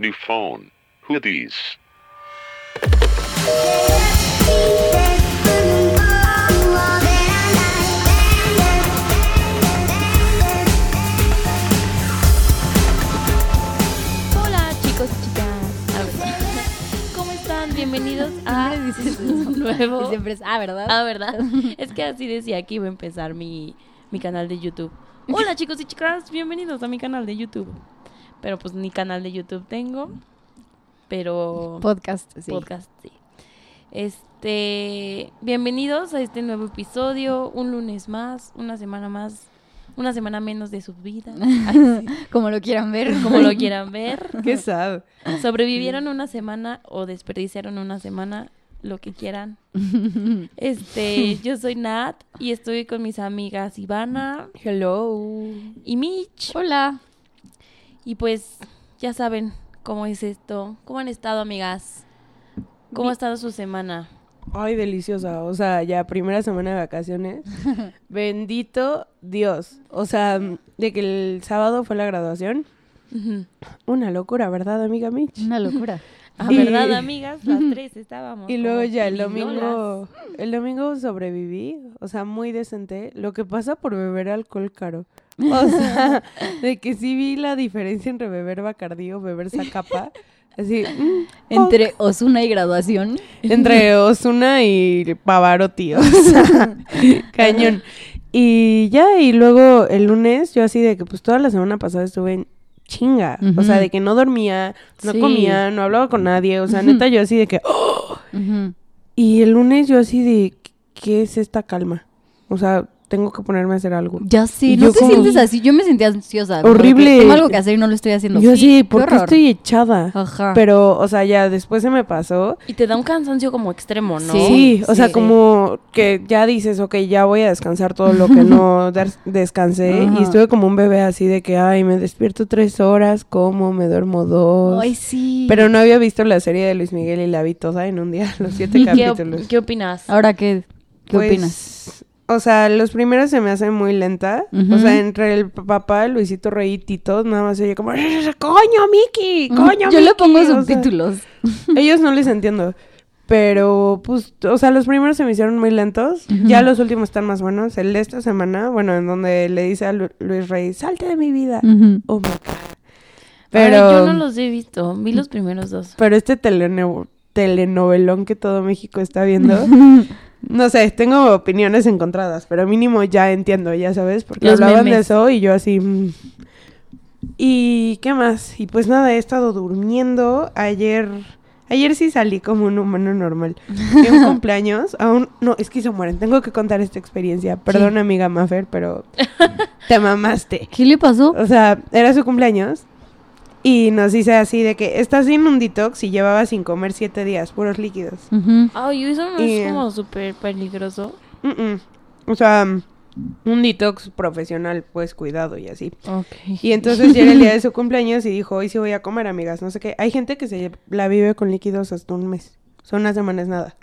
New phone. Who these? Hola chicos y chicas. A ver, ¿Cómo están? Bienvenidos a un nuevo. Y siempre es, ah, ¿verdad? Ah, ¿verdad? Es que así decía que iba a empezar mi, mi canal de YouTube. Hola chicos y chicas, bienvenidos a mi canal de YouTube. Pero pues ni canal de YouTube tengo. Pero Podcast, sí. podcast, sí. Este, bienvenidos a este nuevo episodio, un lunes más, una semana más, una semana menos de su vida, Ay, sí, Como lo quieran ver. como lo quieran ver. Qué sad. Sobrevivieron una semana o desperdiciaron una semana, lo que quieran. Este, yo soy Nat y estoy con mis amigas Ivana Hello. y Mitch. Hola. Y pues, ya saben cómo es esto. ¿Cómo han estado, amigas? ¿Cómo ha estado su semana? Ay, deliciosa. O sea, ya primera semana de vacaciones. Bendito Dios. O sea, de que el sábado fue la graduación. Una locura, ¿verdad, amiga Mitch? Una locura. Ah, Y- ¿verdad, amigas? Las tres estábamos. Y luego ya el domingo, el domingo sobreviví, o sea, muy decente. Lo que pasa por beber alcohol caro. O sea, de que sí vi la diferencia entre beber Bacardí o beber Zacapa. Así, mm, Entre Osuna y graduación. entre Osuna y Pavarotti, o sea, cañón. Y ya, y luego el lunes, yo así de que pues toda la semana pasada estuve en chinga. O sea, de que no dormía, no Sí. comía, no hablaba con nadie. O sea, neta, yo así de que... ¡oh! Y el lunes yo así de, ¿qué es esta calma? O sea, tengo que ponerme a hacer algo. Ya sí, Y no te como- sientes así. Yo me sentía ansiosa. Horrible. Tengo algo que hacer y no lo estoy haciendo. yo Sí, así, ¿por qué horror. estoy echada? Ajá. Pero, o sea, ya después se me pasó. Y te da un cansancio como extremo, ¿no? Sí, o sea, sí. como que ya dices, ok, ya voy a descansar todo lo que no des- descansé. Ajá. Y estuve como un bebé así de que, ay, me despierto tres horas, como, me duermo dos. Ay, sí. Pero no había visto la serie de Luis Miguel y la vi toda en un día, los siete ¿Y qué, capítulos. qué opinas? Ahora, ¿qué, qué Pues, opinas? O sea, los primeros se me hacen muy lenta. O sea, entre el papá, Luisito Rey y Tito, nada más oye como, ¡coño, Mickey! ¡Coño, Yo le Mickey", pongo o sea, subtítulos. ellos no les entiendo. Pero, pues, o sea, los primeros se me hicieron muy lentos. Ya los últimos están más buenos. El de esta semana, bueno, en donde le dice a Lu- Luis Rey, salte de mi vida. Ujú. Oh my God. Ay, Pero, yo no los he visto. Vi los primeros dos. pero este teleno- telenovelón que todo México está viendo, no sé, tengo opiniones encontradas, pero mínimo ya entiendo, ya sabes, porque Los hablaban de eso y yo así... mm. ¿Y qué más? Y pues nada, he estado durmiendo. Ayer... Ayer sí salí como un humano normal. En un cumpleaños, aún... No, es que se mueren. Tengo que contar esta experiencia. Perdón, amiga Maffer, pero... te mamaste. ¿Qué le pasó? O sea, era su cumpleaños y nos dice así de que estás en un detox y llevaba sin comer siete días, puros líquidos. Ujú. Ay, eso no Y- es como súper peligroso. Mm, mm. O sea, un detox profesional, pues cuidado y así. Ok. Y entonces llega el día de su cumpleaños y dijo, hoy sí voy a comer, amigas, no sé qué. Hay gente que se la vive con líquidos hasta un mes. Son unas semanas nada.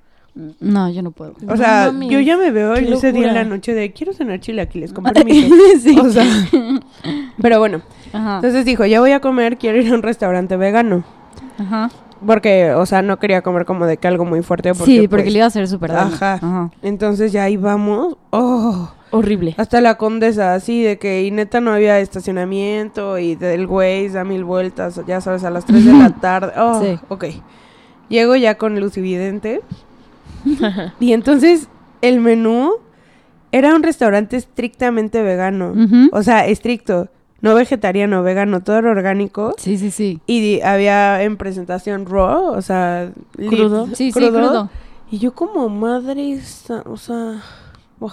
No, yo no puedo. O No sea, yo ya me veo en ese día en la noche de quiero cenar chilaquiles, con permiso. sí. O sea, pero bueno. Ajá. Entonces dijo, ya voy a comer, quiero ir a un restaurante vegano. Ajá. Porque, o sea, no quería comer como de que algo muy fuerte. Porque, sí, porque pues, le iba a hacer súper daño. Ajá. Ajá. Entonces ya íbamos. Oh, Horrible. hasta la condesa, así de que y neta no había estacionamiento y del güey da mil vueltas, ya sabes, a las 3 de la tarde. Oh, Sí. ok. Llego ya con luz evidente. y entonces el menú era un restaurante estrictamente vegano. O sea, estricto. No vegetariano, vegano, todo era orgánico. Sí, sí, sí. Y había en presentación raw, o sea, Crudo. Sí, sí, crudo. Y yo como madre, o sea, uy.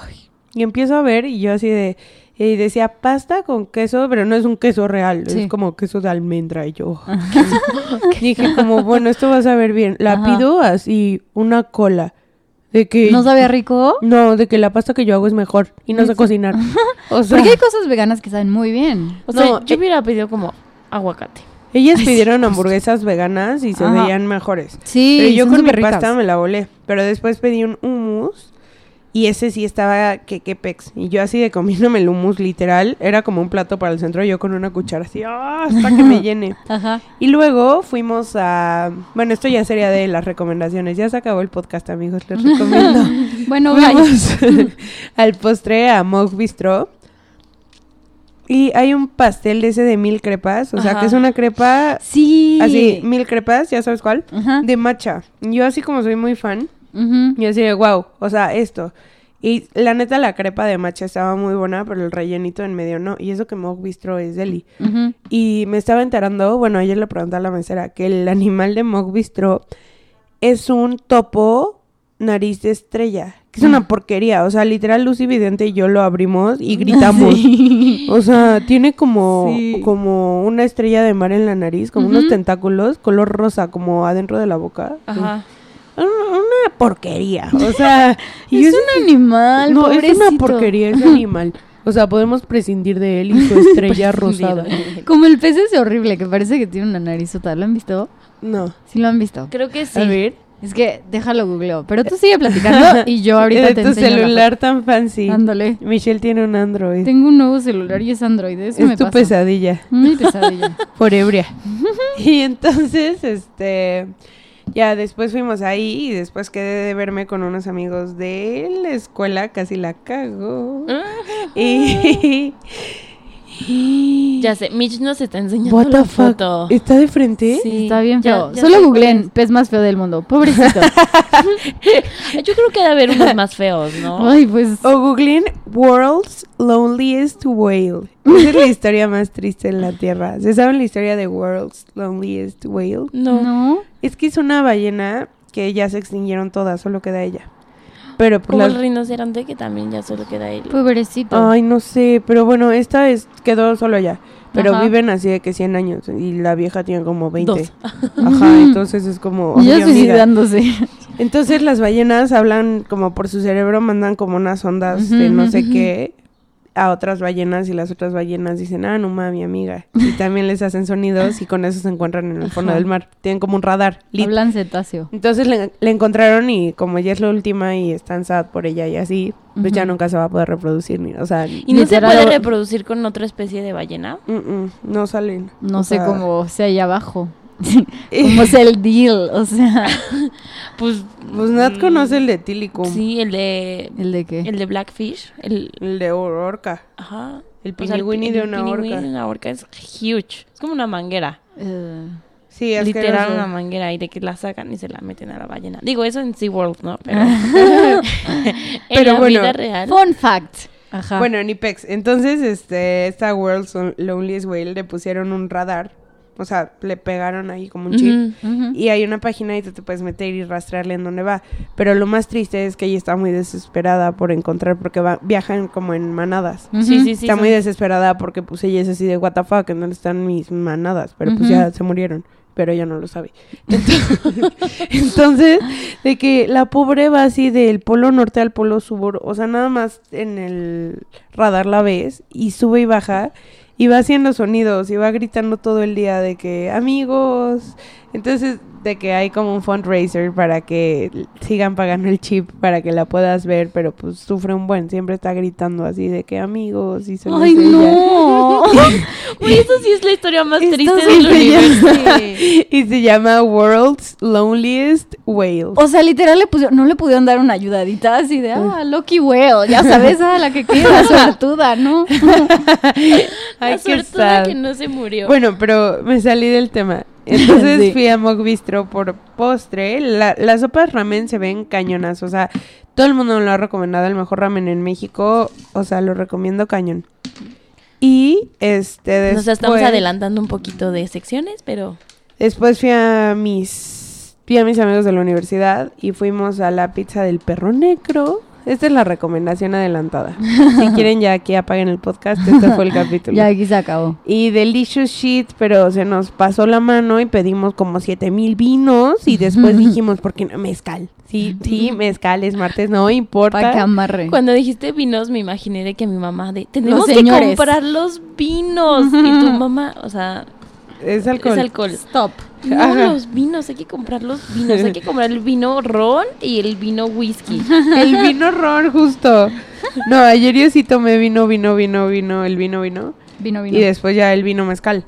y empiezo a ver y yo así de, y decía pasta con queso, pero no es un queso real, Sí. es como queso de almendra y yo. Dije como, bueno, esto va a saber bien. La Ajá. pido así, una cola. De que ¿No sabía rico? No, de que la pasta que yo hago es mejor y no sé cocinar. O sea, Porque hay cosas veganas que saben muy bien. O sea, No, yo eh, hubiera pedido como aguacate. ellas pidieron hamburguesas veganas y se Ajá. veían mejores. Sí, Pero yo son con mi súper ricas. pasta me la volé. Pero después pedí un hummus Y ese sí estaba que que pex. Y yo así de comiéndome el hummus literal. Era como un plato para el centro. Yo con una cuchara así, ¡ah! hasta que me llene. Ajá. Y luego fuimos a... Bueno, esto ya sería de las recomendaciones. Ya se acabó el podcast, amigos. Les recomiendo. Bueno. Fuimos al postre a Mog Bistro. Y hay un pastel de ese de mil crepas. O sea, que es una crepa... Sí. Así, mil crepas, ya sabes cuál. Ajá. De matcha. Yo así como soy muy fan. Yo así de, wow, o sea, esto. Y la neta, la crepa de matcha estaba muy buena, pero el rellenito en medio no. Y eso que Mog Bistro es deli. Y me estaba enterando, bueno, ayer le pregunté a la mesera, que el animal de Mog Bistro es un topo nariz de estrella. Que es una porquería. O sea, literal, Lucy Vidente y yo lo abrimos y gritamos. Sí. O sea, tiene como, Sí. como una estrella de mar en la nariz, como unos tentáculos, color rosa, como adentro de la boca. Ajá. Una, porquería. O sea, y Es un animal, no, es una porquería ese animal. O sea, podemos prescindir de él y su estrella rosada. Como el pez ese horrible que parece que tiene una narizota. ¿Lo han visto? No. Sí lo han visto. Creo que sí. A ver. Es que déjalo googleo. Pero tú sigue platicando y yo ahorita de te tu enseño la celular tan fancy. Ándale. Michelle tiene un Android. Tengo un nuevo celular y es Android. Eso me es tu pasa. pesadilla. Mi pesadilla. Por ebria. y entonces, este. Ya después fuimos ahí y después quedé de verme con unos amigos de la escuela, casi la cago. y. Ya sé, Mitch nos está enseñando What la the fuck? foto. ¿Está de frente? Sí. Está bien feo. ya Solo googleen pez más feo del mundo. Pobrecito. Yo creo que debe haber unos más feos, ¿no? Ay, pues. O googleen World's Loneliest Whale. Esa es la historia más triste en la Tierra. ¿Se saben la historia de World's Loneliest Whale? No. No. Es que es una ballena que ya se extinguieron todas, solo queda ella. Pero pues Como las- el rinoceronte que también ya solo queda él. Pobrecito. Ay, no sé, pero bueno, esta es quedó solo allá. Pero Ajá. viven así de que 100 años y la vieja tiene como 20. Dos. Ajá, entonces es como... Y ya suicidándose. Entonces las ballenas hablan como por su cerebro, mandan como unas ondas Ujú, de no sé ujú. qué a otras ballenas y las otras ballenas dicen, ah, no mames, mi amiga. Y también les hacen sonidos y con eso se encuentran en el fondo Ajá. del mar. Tienen como un radar. lit. Hablan cetáceo. Entonces le, le encontraron y como ella es la última y están sad por ella y así, pues ya nunca se va a poder reproducir. Ni, o sea, ¿Y no se puede reproducir con otra especie de ballena? mm, mm, no salen. No O sé sea, cómo sea ahí abajo. cómo sea el deal. O sea, Pues. Pues Nat mm, conoce el de Tilicum, Sí, el de. ¿el de qué? El de Blackfish. El. el de orca. Ajá. El O sea, el piniguini pi- de el una orca. de una orca es huge. Es como una manguera. Eh, Sí, Literal asqueroso. una manguera y de que la sacan y se la meten a la ballena. Digo, eso en SeaWorld, ¿no? Pero, en Pero la bueno. vida real. Fun fact. Ajá. Bueno, en IPEX. Entonces, este, esta World's Loneliest Whale le pusieron un radar. O sea, le pegaron ahí como un chip. Y hay una página y tú te puedes meter y rastrearle en dónde va. Pero lo más triste es que ella está muy desesperada por encontrar, porque va, viajan como en manadas. Sí, sí, sí. está muy desesperada porque pues ella es así de what the fuck, en dónde están mis manadas. Pero pues ya se murieron. Pero ella no lo sabe. Entonces, entonces, de que la pobre va así del polo norte al polo sur. O sea, nada más en el radar la ves y sube y baja. Y va haciendo sonidos y va gritando todo el día de que amigos. Entonces, de que hay como un fundraiser para que sigan pagando el chip para que la puedas ver, pero pues sufre un buen, siempre está gritando así de que amigos y me Ay, no. Uy, eso sí es la historia más Esto triste sí del llama- universo. y se llama World's Loneliest Whale. O sea, literal le pusieron, no le pudieron dar una ayudadita así de, ah, Lucky Whale, ya sabes, a la que queda, suertuda, ¿no? Ay, la suertuda que no se murió. Bueno, pero me salí del tema. Entonces Sí. fui a Mog Bistro por postre. La- las sopas ramen se ven cañonas. O sea, todo el mundo me lo ha recomendado. El mejor ramen en México. O sea, lo recomiendo cañón. Y este después... Nos estamos adelantando un poquito de secciones, pero Después fui a mis... Fui a mis amigos de la universidad y fuimos a la pizza del perro negro. Esta es la recomendación adelantada. si quieren ya aquí apaguen el podcast, este fue el capítulo. Ya aquí se acabó. Y delicious shit, pero se nos pasó la mano y pedimos como siete mil vinos y después dijimos, ¿por qué no mezcal? Sí, sí, mezcal es martes, no Para que importa. amarre. cuando dijiste vinos me imaginé de que mi mamá de tenemos que comprar los vinos y tu mamá, o sea, Es alcohol. Es alcohol. Stop. No, Ajá. los vinos, hay que comprar los vinos. Hay que comprar el vino ron y el vino whisky. El vino ron, justo. No, ayer yo sí tomé vino, vino, vino, vino, el vino, vino. Vino, vino. Y después ya el vino mezcal.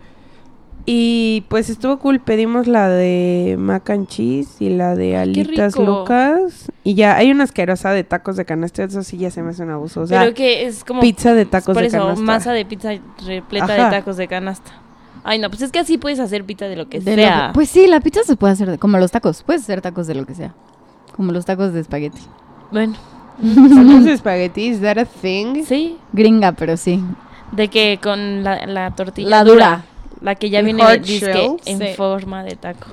Y pues estuvo cool. Pedimos la de mac and cheese y la de alitas locas. Y ya hay una asquerosa de tacos de canasta. Eso sí ya se me hace un abuso. O sea, Pero que es como... pizza de tacos por de eso, canasta. masa de pizza repleta Ajá. de tacos de canasta. Ay, no, pues es que así puedes hacer pizza de lo que De lo sea. que- pues sí, la pizza se puede hacer de- como los tacos. Puedes hacer tacos de lo que sea. Como los tacos de espagueti. Bueno, ¿Tacos de espagueti? ¿Is that a thing? sí. Gringa, pero sí. De que con la, la tortilla La dura. dura. La que ya El viene disque en Sí. forma de taco.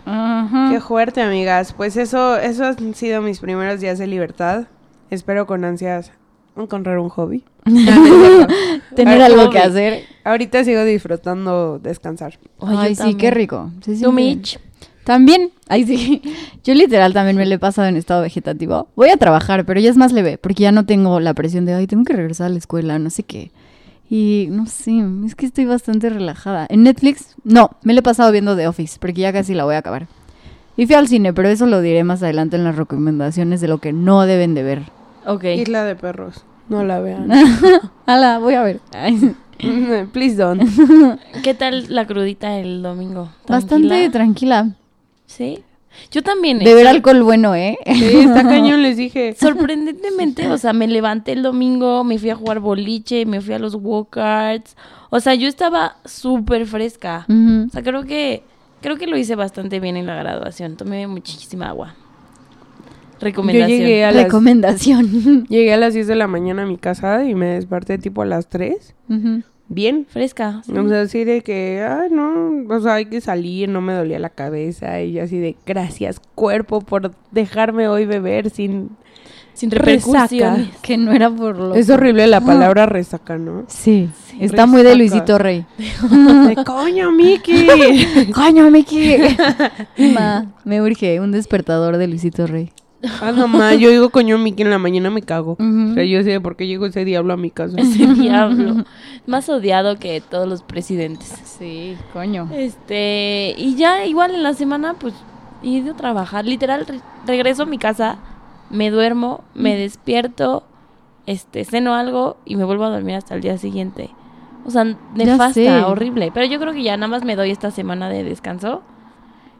Qué fuerte, amigas. Pues eso, eso han sido mis primeros días de libertad. Espero con ansias encontrar un hobby. Tener algo que hacer. Ahorita sigo disfrutando descansar. Ay, sí, también. qué rico. Se ¿Tú, Mitch? También, ay sí, yo literal también me lo he pasado en estado vegetativo. Voy a trabajar, pero ya es más leve, porque ya no tengo la presión de, ay, tengo que regresar a la escuela, no sé qué. Y no sé, es que estoy bastante relajada. En Netflix, no, me lo he pasado viendo The Office, porque ya casi la voy a acabar. Y fui al cine, pero eso lo diré más adelante en las recomendaciones de lo que no deben de ver. Ok. Isla de perros. No la vean. Ala, voy a ver. Ay, Please don't. ¿Qué tal la crudita el domingo? bastante ¿Tranquila? Sí. Yo también. eh, Beber sor- alcohol bueno, ¿eh? Sí, está cañón, les dije. Sorprendentemente, o sea, me levanté el domingo, me fui a jugar boliche, me fui a los walk-arts. O sea, yo estaba súper fresca. O sea, creo que creo que lo hice bastante bien en la graduación. Tomé muchísima agua. Yo Recomendación. llegué a, las, Recomendación. llegué a las 10 de la mañana a mi casa y me desperté tipo a las 3. Ujú. Bien. Fresca. sí. O sea, así de que, ay, no, o sea, hay que salir, no me dolía la cabeza. Y yo así de, gracias, cuerpo, por dejarme hoy beber sin... Sin resaca. repercusiones. Que no era por lo... Es horrible la palabra resaca, ¿no? Sí, está muy de. Luisito Rey. De, coño, Miki. ¡Coño, Miki! Ma, me urge un despertador de Luisito Rey. Ah, no, ma, yo digo coño, Miki en la mañana me cago. O sea, yo sé por qué llegó ese diablo a mi casa. Ese diablo. Más odiado que todos los presidentes. Sí, coño. Este, y ya igual en la semana, pues, he ido a trabajar. Literal, re- regreso a mi casa, me duermo, me despierto, este, ceno algo y me vuelvo a dormir hasta el día siguiente. O sea, nefasta, horrible. Pero yo creo que ya nada más me doy esta semana de descanso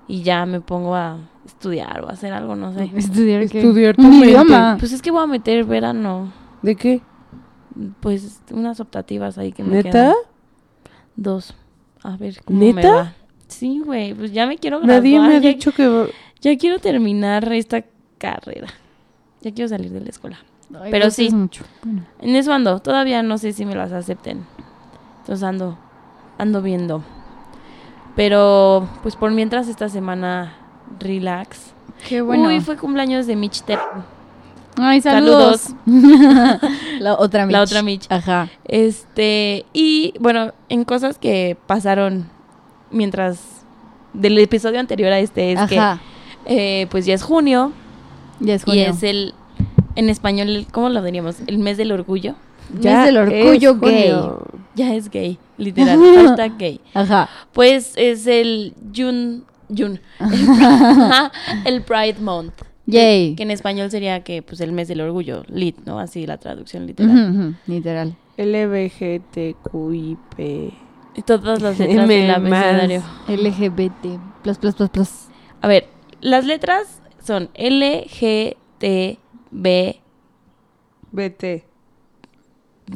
y ya me pongo a estudiar o hacer algo, no sé. Estudiar qué? Estudiar tu idioma. Pues es que voy a meter verano, ¿De qué? pues unas optativas ahí que me ¿Neta? quedan. Dos. A ver cómo me ¿Neta? va. Sí, güey, pues ya me quiero graduar. Nadie me ha ya, dicho que... ya quiero terminar esta carrera. Ya quiero salir de la escuela. Ay, pero sí. es mucho. Bueno. En eso ando. Todavía no sé si me las acepten. Entonces ando, ando viendo. Pero, pues por mientras esta semana, relax. Qué bueno. Uy, fue cumpleaños de Mitch Ter. Ay, Saludos. saludos. la otra Mitch. La otra Mitch. Ajá. Este, y bueno, en cosas que pasaron mientras del episodio anterior a este es Ajá. que eh, pues ya es junio, Ya es y junio. es el en español, ¿cómo lo diríamos? El mes del orgullo. Mes del orgullo gay. junio. Ya es gay, literal, hashtag gay. Ajá. Pues es el June, June, el Pride Month. Yay. Que en español sería que pues el mes del orgullo, lit, ¿no? Así la traducción literal. ujú, Literal. LBGTQIP. Y todas las letras del abecedario. LGBT. Plus, plus, plus, plus. A ver, las letras son L, G, T, B, BT.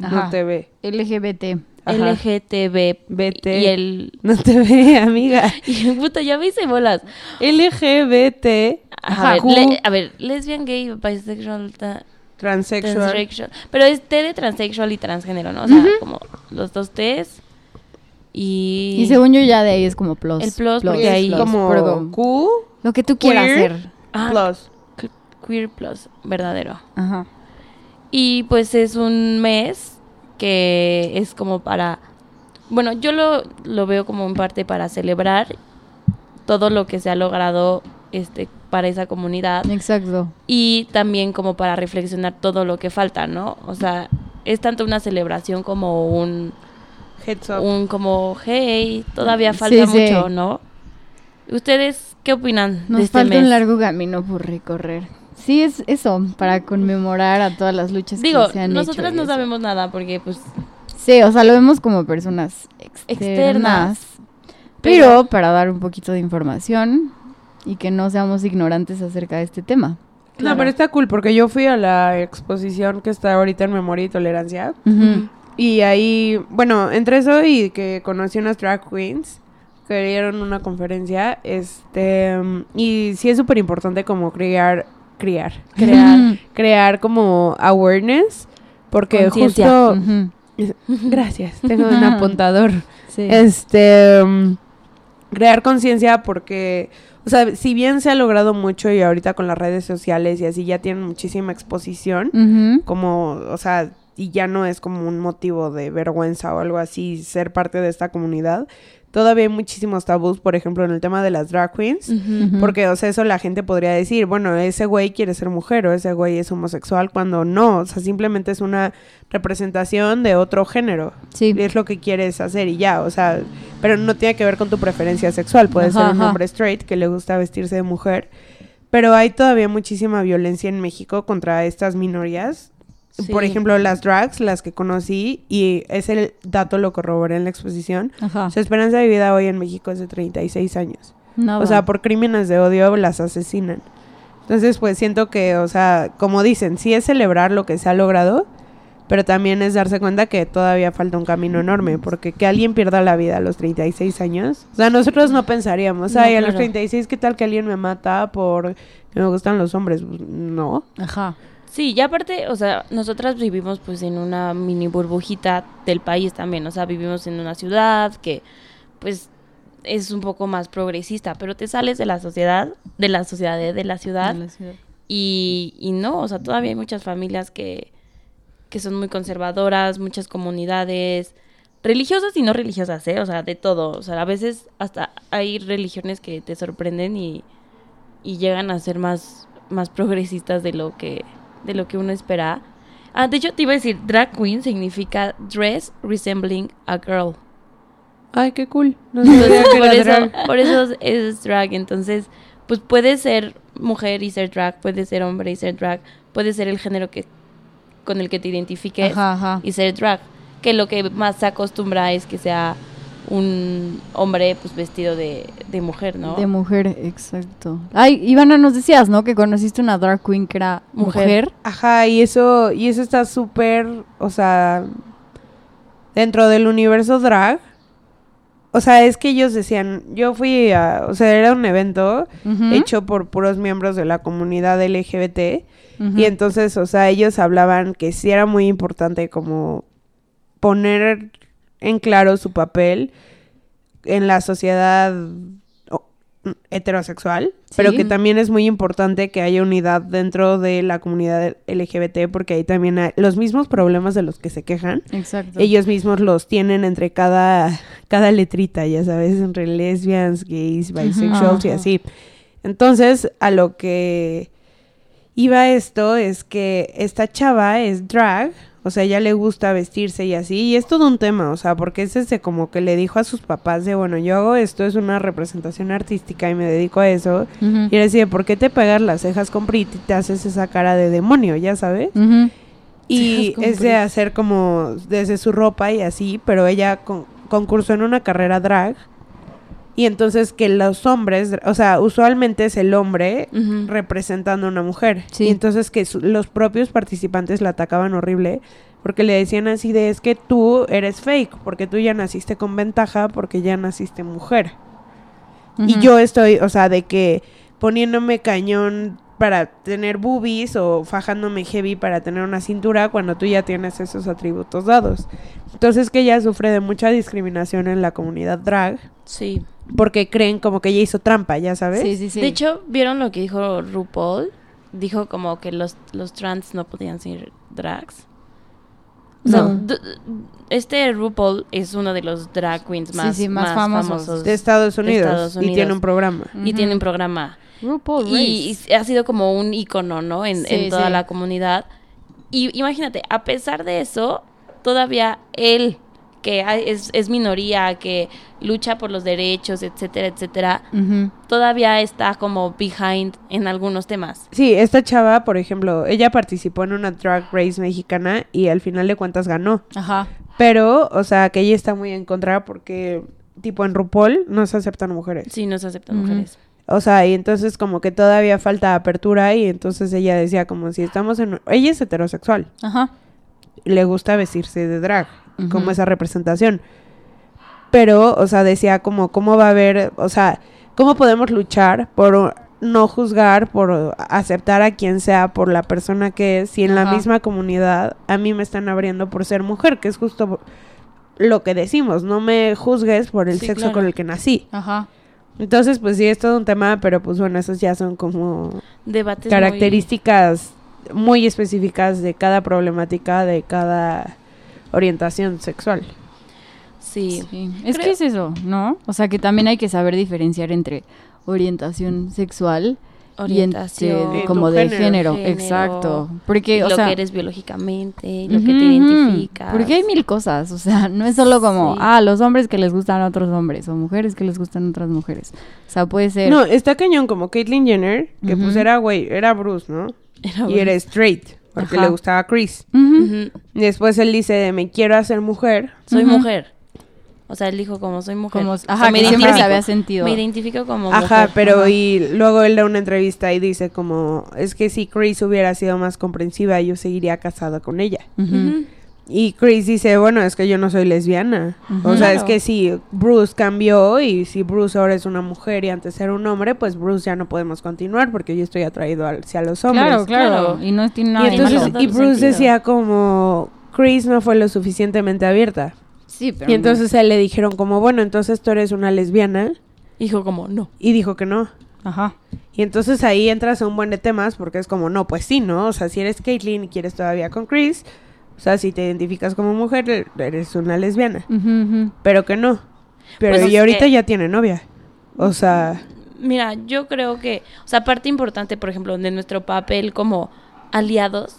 Ajá. No te ve. LGBT. Ajá. L, G, T, B. Vete. Y el. No te ve, amiga. Y puta, ya me hice bolas. LGBT. A ver, le- a ver, lesbian, gay, bisexual, ta- Transsexual. transsexual. Pero es T de transexual y transgénero, ¿no? O sea, como los dos T's. Y. Y según yo ya de ahí es como plus. El plus, porque ahí- plus, como pero- Q Lo que tú quieras hacer. Ah, plus. que- Queer Plus, verdadero. Ajá. Y pues es un mes que es como para, bueno, yo lo, lo veo como en parte para celebrar todo lo que se ha logrado este para esa comunidad Exacto. y también como para reflexionar todo lo que falta, ¿no? O sea, es tanto una celebración como un Heads up. un como, hey, todavía Sí, falta sí. mucho, ¿no? ¿Ustedes qué opinan Nos de este falta mes? un largo camino por recorrer. Sí, es eso, para conmemorar a todas las luchas Digo, que se han nosotras hecho no eso. sabemos nada porque pues Sí, o sea, lo vemos como personas externas. Externas. Pero, Pero- para dar un poquito de información y que no seamos ignorantes acerca de este tema. Claro. No, pero está cool porque yo fui a la exposición que está ahorita en Memoria y Tolerancia. Y ahí, bueno, entre eso y que conocí unas drag queens que dieron una conferencia, este, y sí es súper importante como crear, criar, crear crear como awareness, porque justo, gracias, tengo un apuntador, Sí. este, mm, crear conciencia porque, o sea, si bien se ha logrado mucho y ahorita con las redes sociales y así ya tienen muchísima exposición, como, o sea, y ya no es como un motivo de vergüenza o algo así ser parte de esta comunidad. Todavía hay muchísimos tabús, por ejemplo, en el tema de las drag queens. Porque, o sea, eso la gente podría decir, bueno, ese güey quiere ser mujer o ese güey es homosexual, cuando no, o sea, simplemente es una representación de otro género. Sí. Y es lo que quieres hacer y ya, o sea, pero no tiene que ver con tu preferencia sexual. Puede Ajá, ser un ajá. hombre straight que le gusta vestirse de mujer. Pero hay todavía muchísima violencia en México contra estas minorías. Sí. Por ejemplo, las drags, las que conocí, y ese dato lo corroboré en la exposición. Ajá. Su esperanza de vida hoy en México es de 36 años. No, O sea, por crímenes de odio las asesinan. Entonces, pues siento que, o sea, como dicen, sí es celebrar lo que se ha logrado, pero también es darse cuenta que todavía falta un camino enorme, porque que alguien pierda la vida a los 36 años, o sea, nosotros no pensaríamos, No, ay, a los claro. 36, ¿qué tal que alguien me mata por que me gustan los hombres? Pues, No. Ajá. Sí, y aparte, o sea, nosotras vivimos pues en una mini burbujita del país también, o sea, vivimos en una ciudad que pues es un poco más progresista, pero te sales de la sociedad, de la sociedad, de, de la ciudad, En la ciudad. y, y no, o sea, todavía hay muchas familias que, que son muy conservadoras, muchas comunidades, religiosas y no religiosas, ¿eh? O sea, de todo, o sea, a veces hasta hay religiones que te sorprenden y, y llegan a ser más, más progresistas de lo que de lo que uno espera. Ah, de hecho te iba a decir, drag queen significa dress resembling a girl. Ay, qué cool. No que por, eso, por eso es drag. Entonces, pues puede ser mujer y ser drag, puede ser hombre y ser drag, puede ser el género que con el que te identifiques Ajá, ajá. y ser drag. Que lo que más se acostumbra es que sea un hombre pues vestido de, de mujer, ¿no? De mujer, exacto. Ay, Ivana, nos decías, ¿no? Que conociste una drag queen que era Mujer. mujer. Ajá, y eso, y eso está súper, o sea, dentro del universo drag. O sea, es que ellos decían, yo fui a, o sea, era un evento hecho por puros miembros de la comunidad LGBT. Y entonces, o sea, ellos hablaban que sí era muy importante como poner en claro su papel en la sociedad o- heterosexual, pero que también es muy importante que haya unidad dentro de la comunidad LGBT porque ahí también hay los mismos problemas de los que se quejan. Exacto. Ellos mismos los tienen entre cada, cada letrita, ya sabes, entre lesbians, gays, bisexuals y así. Entonces, a lo que iba esto es que esta chava es drag, o sea, ella le gusta vestirse y así, y es todo un tema, o sea, porque es ese como que le dijo a sus papás de, bueno, yo hago esto, es una representación artística y me dedico a eso. Y era así, de, ¿por qué te pegas las cejas con Brit y te haces esa cara de demonio, ya sabes? Y es de hacer como desde su ropa y así, pero ella con- concursó en una carrera drag. Y entonces que los hombres, o sea, usualmente es el hombre representando a una mujer. Sí. Y entonces que su- los propios participantes la atacaban horrible porque le decían así de es que tú eres fake, porque tú ya naciste con ventaja, porque ya naciste mujer. Y yo estoy, o sea, de que poniéndome cañón para tener boobies o fajándome heavy para tener una cintura cuando tú ya tienes esos atributos dados. Entonces que ella sufre de mucha discriminación en la comunidad drag Sí. porque creen como que ella hizo trampa, ya sabes. Sí, sí, sí. De hecho, ¿vieron lo que dijo RuPaul? Dijo como que los, los trans no podían ser drags. O sea, No. este RuPaul es uno de los drag queens más, sí, más más famosos. famosos. de Estados de Unidos, y tiene un programa. Y tiene un programa. RuPaul Y, Race. y ha sido como un icono, ¿no? En, Sí, en toda sí. la comunidad. Y imagínate, a pesar de eso, todavía él, que es, es minoría, que lucha por los derechos, etcétera, etcétera, todavía está como behind en algunos temas. Sí, esta chava, por ejemplo, ella participó en una drag race mexicana y al final de cuentas ganó. Ajá. Pero, o sea, que ella está muy en contra porque, tipo, en RuPaul no se aceptan mujeres. Sí, no se aceptan mujeres. O sea, y entonces como que todavía falta apertura y entonces ella decía como si estamos en... Ella es heterosexual, Ajá. le gusta vestirse de drag, como esa representación. Pero, o sea, decía como, ¿cómo va a haber, o sea, cómo podemos luchar por no juzgar, por aceptar a quien sea, por la persona que es, si en la misma comunidad a mí me están abriendo por ser mujer, que es justo lo que decimos, no me juzgues por el Sí, sexo claro. con el que nací. Ajá. Entonces, pues sí, es todo un tema, pero pues bueno, esos ya son como Debates características muy específicas de cada problemática, de cada orientación sexual. Sí. Sí. Es Creo- que es eso, ¿no? O sea, que también hay que saber diferenciar entre orientación sexual Orientación. y entre, Y como de género. Exacto. Porque, y o lo sea, que eres biológicamente, lo que te identifica. Porque hay mil cosas, o sea, no es solo como, Sí. ah, los hombres que les gustan a otros hombres o mujeres que les gustan a otras mujeres. O sea, puede ser... No, está cañón como Caitlyn Jenner, que pues era güey, era Bruce, ¿no? Era Y era straight, porque Ajá. le gustaba Chris. Después él dice, me quiero hacer mujer. Soy mujer. O sea, él dijo como soy mujer. Como, O sea, ajá, me que siempre se identifico- había sentido. Me identifico como Ajá, mujer. pero Ajá. y luego él da una entrevista y dice como, es que si Chris hubiera sido más comprensiva, yo seguiría casado con ella. Y Chris dice, bueno, es que yo no soy lesbiana. O sea, es que si Bruce cambió y si Bruce ahora es una mujer y antes era un hombre, pues Bruce ya no podemos continuar porque yo estoy atraído hacia los hombres. Claro, claro, claro. Y no tiene nada Y entonces, y Bruce sentido. decía como, Chris no fue lo suficientemente abierta. Sí, pero Y no. entonces a él le dijeron como, bueno, entonces tú eres una lesbiana. Dijo como, no. Y dijo que no. Ajá. Y entonces ahí entras a un buen de temas porque es como, no, pues sí, ¿no? O sea, si eres Caitlyn y quieres todavía con Chris, o sea, si te identificas como mujer, eres una lesbiana. Ujú. Pero que no. Pero Pues es y ahorita que- ya tiene novia. O sea, Mira, yo creo que, o sea, parte importante, por ejemplo, de nuestro papel como aliados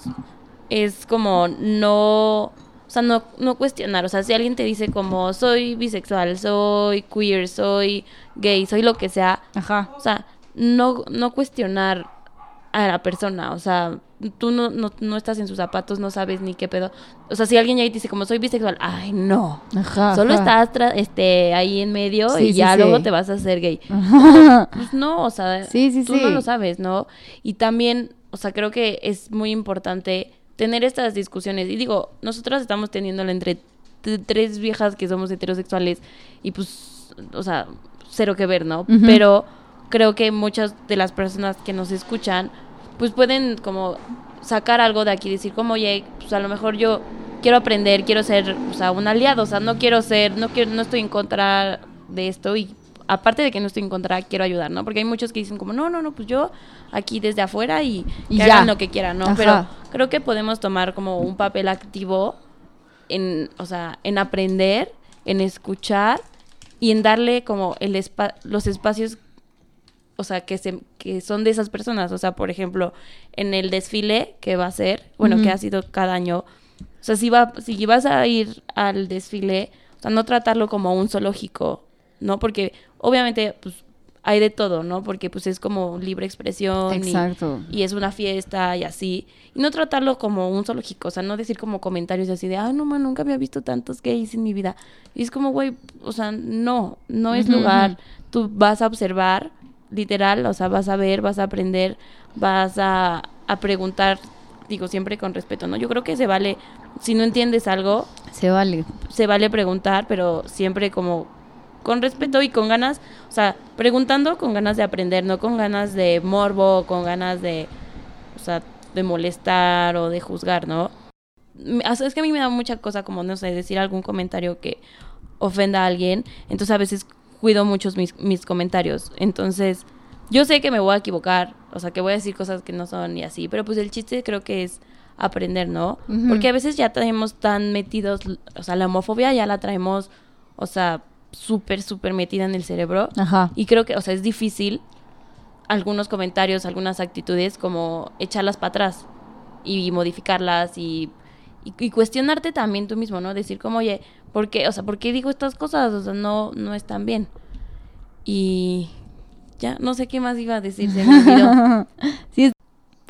es como no, o sea, no, no cuestionar, o sea, si alguien te dice como soy bisexual, soy queer, soy gay, soy lo que sea, Ajá. o sea, no, no cuestionar a la persona, o sea, tú no, no, no estás en sus zapatos, no sabes ni qué pedo. O sea, si alguien ya te dice como soy bisexual, ay, no. Ajá. Solo ajá. estás este, ahí en medio Sí, y sí, ya sí. luego te vas a hacer gay. Ajá. Pues no, o sea, Sí, sí, tú no lo sabes, ¿no? Y también, o sea, creo que es muy importante tener estas discusiones. Y digo, nosotras estamos teniéndola entre tres viejas que somos heterosexuales y pues, o sea, cero que ver, ¿no? Pero creo que muchas de las personas que nos escuchan, pues pueden como sacar algo de aquí, decir como, oye, pues a lo mejor yo quiero aprender, quiero ser, o sea, un aliado, o sea, no quiero ser, no quiero, no estoy en contra de esto y aparte de que no estoy en contra, quiero ayudar, ¿no? Porque hay muchos que dicen como, no, no, no, pues yo aquí desde afuera y, Y que ya. hagan lo que quieran, ¿no? Ajá. Pero creo que podemos tomar como un papel activo en, o sea, en aprender, en escuchar y en darle como el espa- los espacios o sea, que, se, que son de esas personas. O sea, por ejemplo, en el desfile que va a ser, bueno, que ha sido cada año. O sea, si, va, si vas a ir al desfile, o sea, no tratarlo como un zoológico, ¿no? Porque obviamente, pues, hay de todo, ¿no? Porque, pues, es como libre expresión. y- Exacto. y es una fiesta y así. Y no tratarlo como un zoológico, o sea, no decir como comentarios así de, ah, no, man, nunca había visto tantos gays en mi vida. Y es como, güey, o sea, no, no es lugar. Tú vas a observar, literal, o sea, vas a ver, vas a aprender, vas a, a preguntar, digo, siempre con respeto, ¿no? Yo creo que se vale, si no entiendes algo, Se vale. se vale preguntar, pero siempre como con respeto y con ganas, o sea, preguntando con ganas de aprender, no con ganas de morbo, con ganas de, o sea, de molestar o de juzgar, ¿no? Es que a mí me da mucha cosa como, no sé, decir algún comentario que ofenda a alguien, entonces a veces cuido muchos mis, mis comentarios, entonces yo sé que me voy a equivocar, o sea, que voy a decir cosas que no son y así, pero pues el chiste creo que es aprender, ¿no? Porque a veces ya traemos tan metidos, o sea, la homofobia ya la traemos, o sea, súper, súper metida en el cerebro. Ajá. Y creo que, o sea, es difícil algunos comentarios, algunas actitudes, como echarlas para atrás y modificarlas y, y, y cuestionarte también tú mismo, ¿no? Decir como, oye, ¿por qué? O sea, ¿por qué digo estas cosas? O sea, no, no están bien. Y ya, no sé qué más iba a decir, se me olvidó. Sí,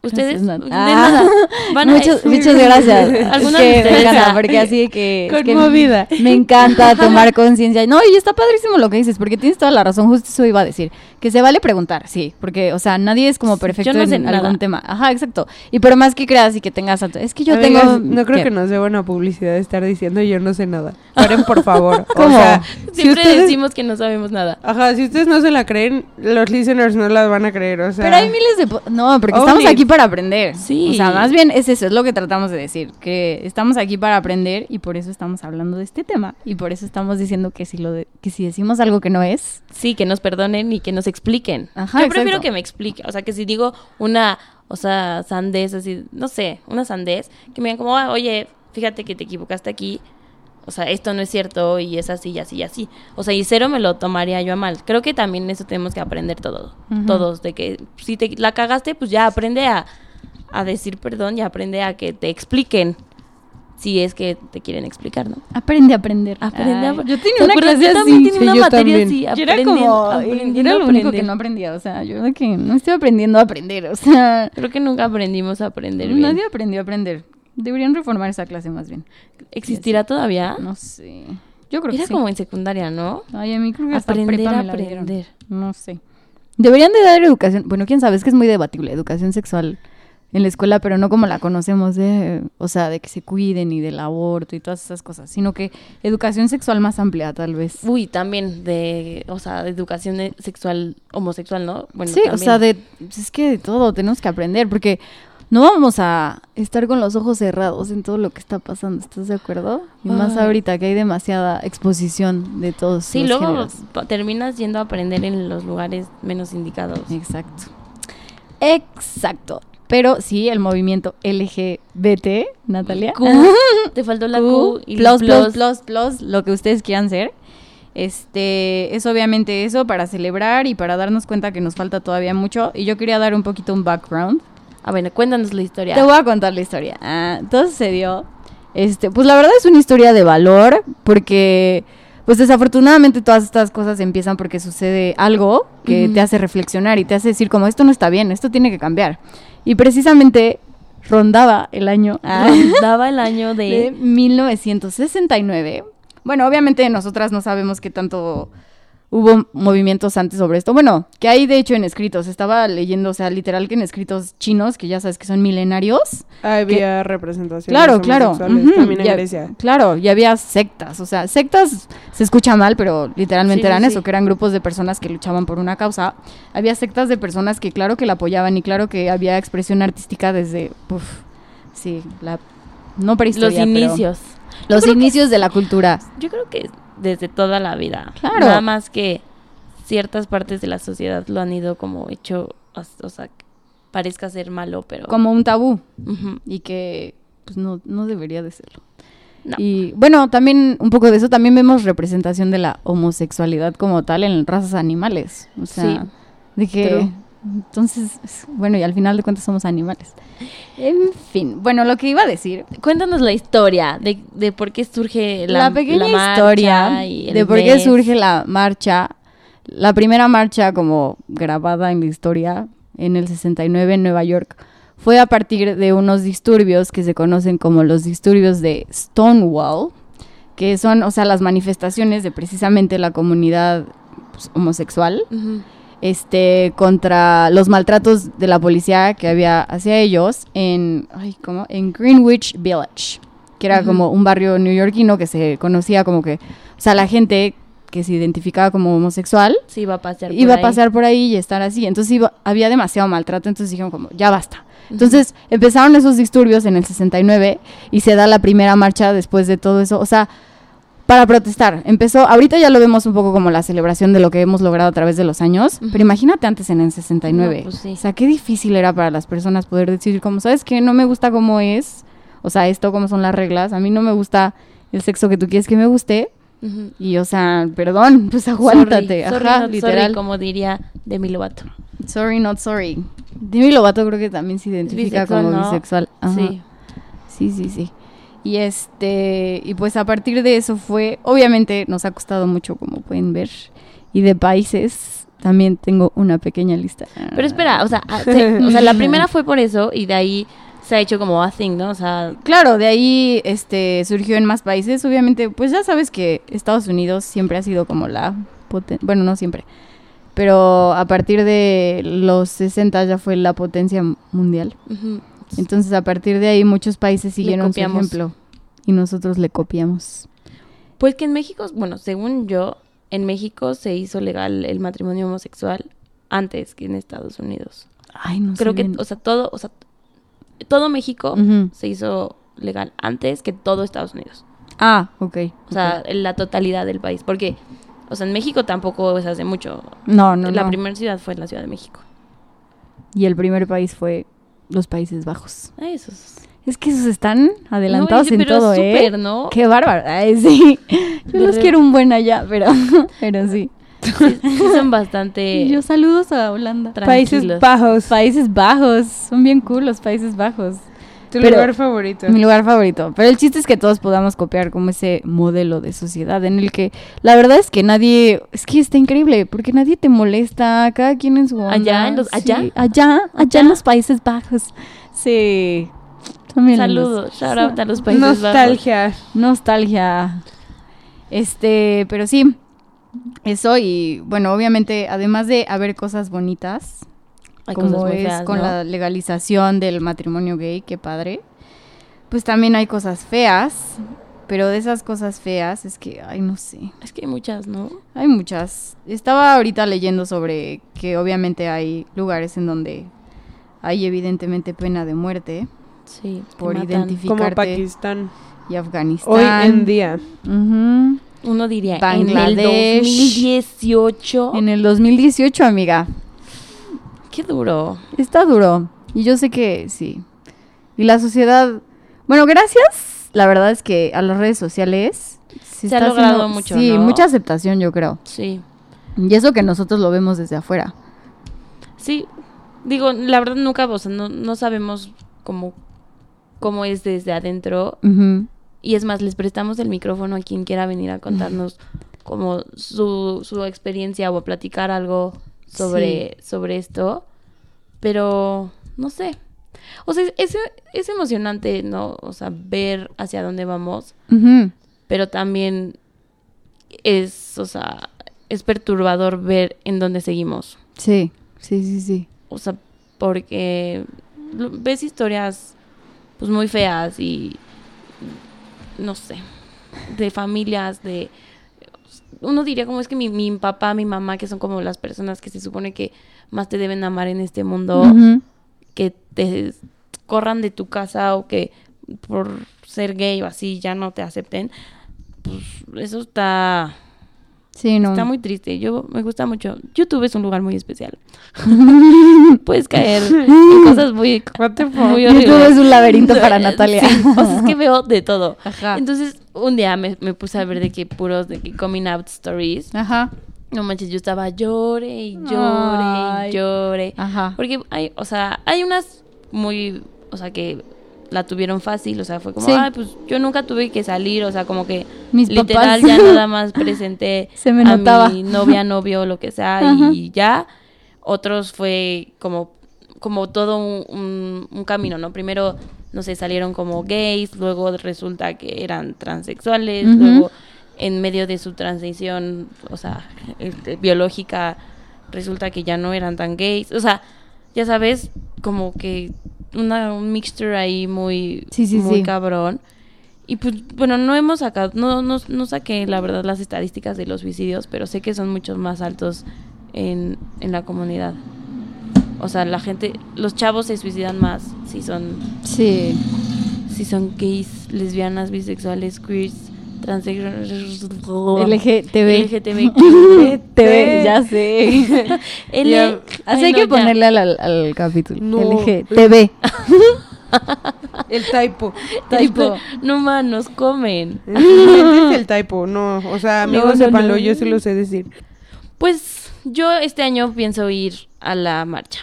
Ustedes, Nat. Ah. nada. Van a- muchas, muchas gracias. Es Algunos que me encanta, porque así que... es que Conmovida. me encanta tomar conciencia. No, y está padrísimo lo que dices, porque tienes toda la razón, justo eso iba a decir. Que se vale preguntar, sí, porque, o sea, nadie es como perfecto yo no sé en nada. algún tema. Ajá, exacto. Y pero más que creas y que tengas... alto- Es que yo Amigas, tengo... No creo ¿qué? que nos dé buena publicidad estar diciendo yo no sé nada. Paren, por favor. ¿Cómo? O sea, si Siempre ustedes... decimos que no sabemos nada. Ajá, si ustedes no se la creen, los listeners no la van a creer, o sea... Pero hay miles de... No, porque estamos aquí para aprender. Sí. O sea, más bien es eso, es lo que tratamos de decir. Que estamos aquí para aprender y por eso estamos hablando de este tema. Y por eso estamos diciendo que si, lo de- que si decimos algo que no es... Sí, que nos perdonen y que nos expliquen. Ajá, Yo prefiero exacto. que me explique. O sea, que si digo una, o sea, sandez así, no sé, una sandez, que me digan como, "Ah, oye, fíjate que te equivocaste aquí. O sea, esto no es cierto y es así y así y así. O sea, y cero me lo tomaría yo a mal. Creo que también eso tenemos que aprender todo, Ujú. todos. De que si te la cagaste, pues ya aprende a, a decir perdón y aprende a que te expliquen. Si es que te quieren explicar, ¿no? Aprende a aprender. Aprende a- Yo ¿Te tenía una clase así. tenía Sí, una yo materia también. así. Yo era como... aprendiendo Era lo único que no aprendía. O sea, yo de que no estoy aprendiendo a aprender. O sea, Creo que nunca aprendimos a aprender bien. nadie aprendió a aprender. Deberían reformar esa clase más bien. ¿Existirá todavía? No sé. Yo creo Era que sí. como en secundaria, ¿no? Ay, a mí creo que hasta Aprender prepa a me la dieron. aprender. No sé. Deberían de dar educación, bueno, quién sabe, es que es muy debatible, educación sexual en la escuela, pero no como la conocemos de, o sea, de que se cuiden y del aborto y todas esas cosas, sino que educación sexual más amplia, tal vez. Uy, también de, o sea, de educación sexual homosexual, ¿no? Bueno, sí, o sea, de, es que de todo tenemos que aprender, porque no vamos a estar con los ojos cerrados en todo lo que está pasando, ¿estás de acuerdo? Y más Ay. ahorita que hay demasiada exposición de todos Sí, los luego géneros. terminas yendo a aprender en los lugares menos indicados. Exacto. Exacto. Pero sí, el movimiento LGBT, Natalia. Q, te faltó la Q, Q y plus, plus, plus, plus, lo que ustedes quieran ser. Este, es obviamente eso para celebrar y para darnos cuenta que nos falta todavía mucho. Y yo quería dar un poquito un background. A ver, cuéntanos la historia. Te voy a contar la historia. Ah, todo sucedió. Este, pues la verdad es una historia de valor, porque, pues desafortunadamente todas estas cosas empiezan porque sucede algo que te hace reflexionar y te hace decir como esto no está bien, esto tiene que cambiar. Y precisamente rondaba el año ah, Daba el año de de... 1969. Bueno, obviamente nosotras no sabemos qué tanto hubo movimientos antes sobre esto. Bueno, que hay de hecho en escritos. Estaba leyendo, o sea, literal que en escritos chinos, que ya sabes que son milenarios. Había representaciones Claro, claro. homosexuales ujú, también en ya- Grecia. Claro, y había sectas. O sea, sectas se escucha mal, pero literalmente Sí, eran sí. eso, que eran grupos de personas que luchaban por una causa. Había sectas de personas que claro que la apoyaban y claro que había expresión artística desde, uf, sí, la no Los prehistoria, pero inicios. los que inicios de la cultura. Yo creo que desde toda la vida. Claro. Nada más que ciertas partes de la sociedad lo han ido como hecho, o, sea, parezca ser malo, pero... como un tabú y que pues no, no debería de serlo. No. Y bueno, también un poco de eso, también vemos representación de la homosexualidad como tal en razas animales. O sea, Sí. de que... Entonces, bueno, y al final de cuentas somos animales. En fin, bueno, lo que iba a decir, Cuéntanos la historia de, de por qué surge la, la, pequeña la historia y de por qué surge la marcha, la primera marcha como grabada en la historia en el 69 en Nueva York, fue a partir de unos disturbios que se conocen como los disturbios de Stonewall, que son, o sea, las manifestaciones de precisamente la comunidad pues, homosexual Ujú. Este contra los maltratos de la policía que había hacia ellos en ay, ¿cómo? en Greenwich Village, que era como un barrio neoyorquino que se conocía como que, o sea, la gente que se identificaba como homosexual Sí, iba a pasear por iba a ahí. pasar por ahí y estar así, entonces iba- había demasiado maltrato, entonces dijeron como, ya basta. Entonces empezaron esos disturbios en el 69 y se da la primera marcha después de todo eso, o sea, para protestar. Empezó, ahorita ya lo vemos un poco como la celebración de lo que hemos logrado a través de los años, pero imagínate antes en el 69. No, pues sí. O sea, qué difícil era para las personas poder decir como, ¿sabes qué? No me gusta cómo es, o sea, esto, cómo son las reglas, a mí no me gusta el sexo que tú quieres que me guste, y o sea, perdón, pues aguántate, Sorry, ajá, literal. sorry, como diría Demi Lovato. Sorry, not sorry. Demi Lovato creo que también se identifica bisexual, como ¿no? bisexual. Ajá. Sí. Sí, sí, sí. Y este, y pues a partir de eso fue, obviamente nos ha costado mucho, como pueden ver, y de países también tengo una pequeña lista. Pero espera, o sea, ah, se- o sea, la primera fue por eso y de ahí se ha hecho como a thing, ¿no? O sea, Claro, de ahí este surgió en más países. Obviamente, pues ya sabes que Estados Unidos siempre ha sido como la poten- bueno, no siempre, pero a partir de los 60 ya fue la potencia mundial. ujú. Entonces, a partir de ahí muchos países siguieron su ejemplo y nosotros le copiamos. Pues que en México, bueno, según yo, en México se hizo legal el matrimonio homosexual antes que en Estados Unidos. Ay, no Creo sé que, bien. o sea, todo, o sea, todo México se hizo legal antes que todo Estados Unidos. Ah, ok. O sea, la totalidad del país. Porque, o sea, en México tampoco es hace mucho. no, no, la no. primera ciudad fue la Ciudad de México. Y el primer país fue los Países Bajos. Es. Que esos están adelantados No, en pero todo, ¿eh? súper, ¿no? Qué bárbaro. Ay, sí. Yo los quiero un buen allá, pero, pero sí. Sí, sí son bastante yo saludos a Holanda. Países. Bajos. Países Bajos. Son bien cool los Países Bajos. Tu Pero- lugar favorito. Mi lugar favorito. Pero el chiste es que todos podamos copiar como ese modelo de sociedad en el que la verdad es que nadie, es que está increíble, porque nadie te molesta, cada quien en su onda. ¿Allá? ¿En los- Sí, allá? allá, allá en los Países Bajos. Sí. Saludos, shout out a los Países Bajos. Nostalgia. Nostalgia. Este, pero sí. Eso y bueno, obviamente, además de haber cosas bonitas, Hay cosas como muy es feas, con ¿no? la legalización del matrimonio gay, qué padre. Pues también hay cosas feas, pero de esas cosas feas es que, ay, no sé, Es que hay muchas, ¿no? hay muchas. Estaba ahorita leyendo sobre que obviamente hay lugares en donde hay evidentemente pena de muerte Sí. por identificarte Como Pakistán. y Afganistán. Hoy en día. Uno diría, en Bangladesh. el 2018. En el 2018, amiga. Qué duro. Está duro. Y yo sé que sí. Y la sociedad. Bueno, gracias. La verdad es que a las redes sociales. sí Se ha logrado haciendo- mucho, Sí, ¿no? mucha aceptación, yo creo. Sí. Y eso que nosotros lo vemos desde afuera. Sí. Digo, la verdad nunca, o sea, no, no sabemos cómo, cómo es desde adentro. Y es más, les prestamos el micrófono a quien quiera venir a contarnos como su, su experiencia o a platicar algo sobre, sobre esto. Pero, no sé. O sea, es, es emocionante, ¿no? O sea, ver hacia dónde vamos. Pero también es, o sea, es perturbador ver en dónde seguimos. Sí, sí, sí, sí. O sea, porque ves historias pues muy feas y no sé, de familias, de uno diría como es que mi, mi papá, mi mamá, que son como las personas que se supone que más te deben amar en este mundo, que te corran de tu casa o que por ser gay o así ya no te acepten, pues eso está Sí, no. Está muy triste. Yo me gusta mucho. YouTube es un lugar muy especial. Puedes caer en cosas muy, muy YouTube es un laberinto para Natalia. Sí, o sea, es que veo de todo. Ajá. Entonces, un día me, me puse a ver de que puros de que coming out stories. Ajá. No manches, yo estaba llore y llore Ay. y llore. Ajá. Porque hay, o sea, hay unas muy, o sea, que la tuvieron fácil, o sea, fue como, Sí. ay, pues yo nunca tuve que salir, o sea, como que Mis literal papás. ya nada más presenté Se me a notaba. mi novia, novio, lo que sea, Ajá. y ya. Otros fue como, como todo un, un- un camino, ¿no? Primero, no sé, salieron como gays, luego resulta que eran transexuales, luego en medio de su transición, o sea, este, biológica, resulta que ya no eran tan gays. O sea, ya sabes, como que una, un mixture ahí muy, Sí, sí, muy sí. cabrón. Y pues, bueno, no hemos sacado, no, no, no saqué la verdad las estadísticas de los suicidios, pero sé que son muchos más altos en, en la comunidad. O sea, la gente, los chavos se suicidan más si son, Sí. si son gays, lesbianas, bisexuales, queers, LGTB. LGTB. TV, ya sé. Así Ay, hay que ponerle al, capítulo. LGTB. El typo. Typo. No man, nos comen. es el typo, no. O sea, amigos, no. yo se lo sé decir. Pues yo este año pienso ir a la marcha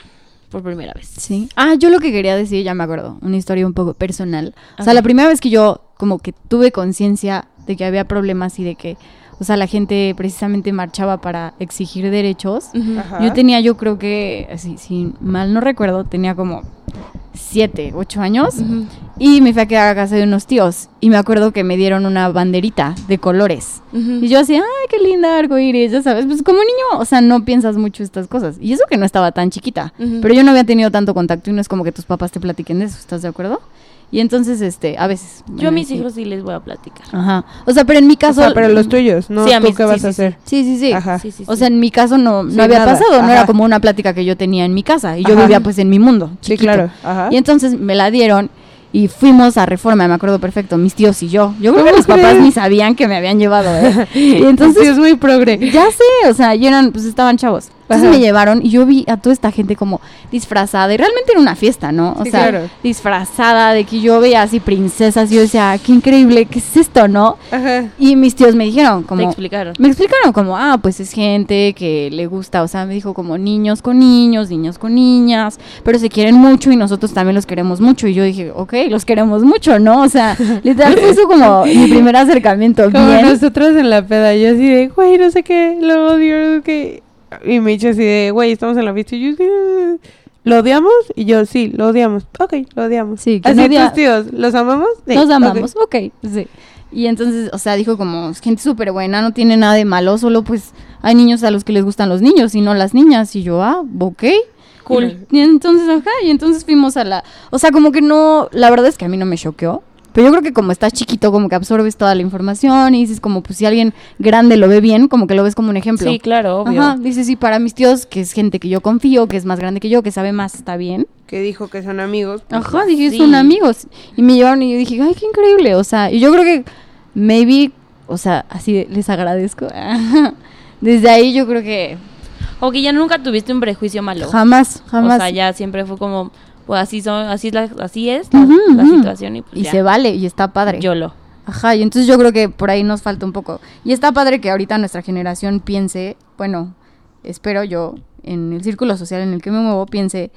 por primera vez. Sí. Ah, yo lo que quería decir, ya me acuerdo, una historia un poco personal. O sea, la primera vez que yo como que tuve conciencia de que había problemas y de que, o sea, la gente precisamente marchaba para exigir derechos. Ujú. Ajá. Yo tenía, yo creo que, así, si mal no recuerdo, tenía como siete, ocho años. Ujú. Y me fui a quedar a casa de unos tíos. Y me acuerdo que me dieron una banderita de colores. Ujú. Y yo así, ay, qué linda arcoíris, ya sabes. Pues como niño, o sea, no piensas mucho estas cosas. Y eso que no estaba tan chiquita. Ujú. Pero yo no había tenido tanto contacto y no es como que tus papás te platiquen de eso, ¿estás de acuerdo? Y entonces, este, a veces. Yo a mis sí. hijos sí les voy a platicar. Ajá. O sea, pero en mi O caso. sea, pero los tuyos, ¿no? Sí, a ¿Tú mis- qué sí, vas sí, a sí. hacer? Sí, sí, sí. Ajá. Sí, sí, O sí. sea, en mi caso no, no Sí, había nada. pasado, no era como una plática que yo tenía en mi casa. Y yo Ajá. vivía pues en mi mundo. Sí, chiquito. claro. Ajá. Y entonces me la dieron y fuimos a Reforma, me acuerdo perfecto, mis tíos y yo. Yo creo que ¿Cómo mis papás crees? ni sabían que me habían llevado, ¿eh? Y entonces Sí, es muy progre. ya sé, o sea, y eran, pues estaban chavos. Entonces Ajá. me llevaron y yo vi a toda esta gente como disfrazada. Y realmente era una fiesta, ¿no? O Sí, sea, claro. disfrazada de que yo veía así princesas. Y yo decía, "Ah, qué increíble, ¿qué es esto, no? Ajá. Y mis tíos me dijeron, Te como. explicaron. Me explicaron como, ah, pues es gente que le gusta, o sea, me dijo como niños con niños, niños con niñas, pero se quieren mucho y nosotros también los queremos mucho. Y yo dije, ok, los queremos mucho, ¿no? O sea, literal fue eso como mi primer acercamiento. Como Bien. nosotros en la peda, yo así de, güey, no sé qué, lo odio, que... Y me dice así de, güey, estamos en la fiesta y yo, "Sí, ¿lo odiamos? Y yo, sí, lo odiamos. Ok, lo odiamos. Sí, que así tus tíos, ¿los amamos? Sí, ok. amamos, ok, sí. Y entonces, o sea, dijo como, "Es gente súper buena, no tiene nada de malo, solo pues hay niños a los que les gustan los niños y no las niñas. Y yo, ah, ok. Cool. Y entonces, ajá, y entonces fuimos a la... O sea, como que no, la verdad es que a mí no me choqueó. Pero yo creo que como estás chiquito, como que absorbes toda la información y dices como, pues si alguien grande lo ve bien, como que lo ves como un ejemplo. Sí, claro, obvio. Ajá, dices, sí, para mis tíos, que es gente que yo confío, que es más grande que yo, que sabe más, está bien. Que dijo que son amigos. pues, Ajá, dije, sí. son amigos. Y me llevaron y yo dije, ay, qué increíble. O sea, y yo creo que maybe, o sea, así les agradezco. Desde ahí yo creo que O que ya nunca tuviste un prejuicio malo. jamás, jamás. O sea, ya siempre fue como, pues así son, así es la, así es la, situación y pues y ya. se vale y está padre. Yo lo. Ajá, y entonces yo creo que por ahí nos falta un poco. Y está padre que ahorita nuestra generación piense, bueno, espero yo, en el círculo social en el que me muevo, piense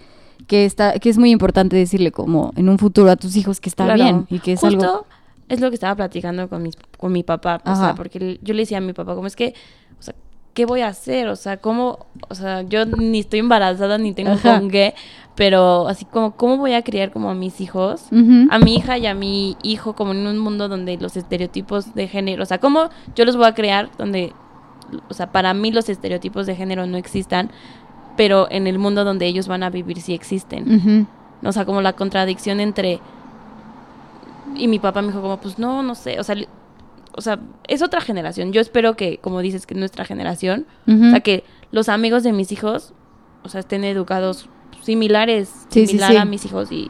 que está, que es muy importante decirle como en un futuro a tus hijos que está Claro. bien y que es Justo algo. es lo que estaba platicando con, mis, con mi papá. O Ajá. sea, porque yo le decía a mi papá, como es que, ¿qué voy a hacer? O sea, ¿cómo? O sea, yo ni estoy embarazada ni tengo Ajá. con qué, pero así como, ¿cómo voy a criar como a mis hijos? A mi hija y a mi hijo como en un mundo donde los estereotipos de género, o sea, cómo yo los voy a crear donde, o sea, para mí los estereotipos de género no existan, pero en el mundo donde ellos van a vivir sí existen. O sea, como la contradicción entre... Y mi papá me dijo como, pues no, no sé, o sea, o sea, es otra generación. Yo espero que, como dices, que nuestra generación, o sea, que los amigos de mis hijos, o sea, estén educados similares, Sí, similar sí. a mis hijos y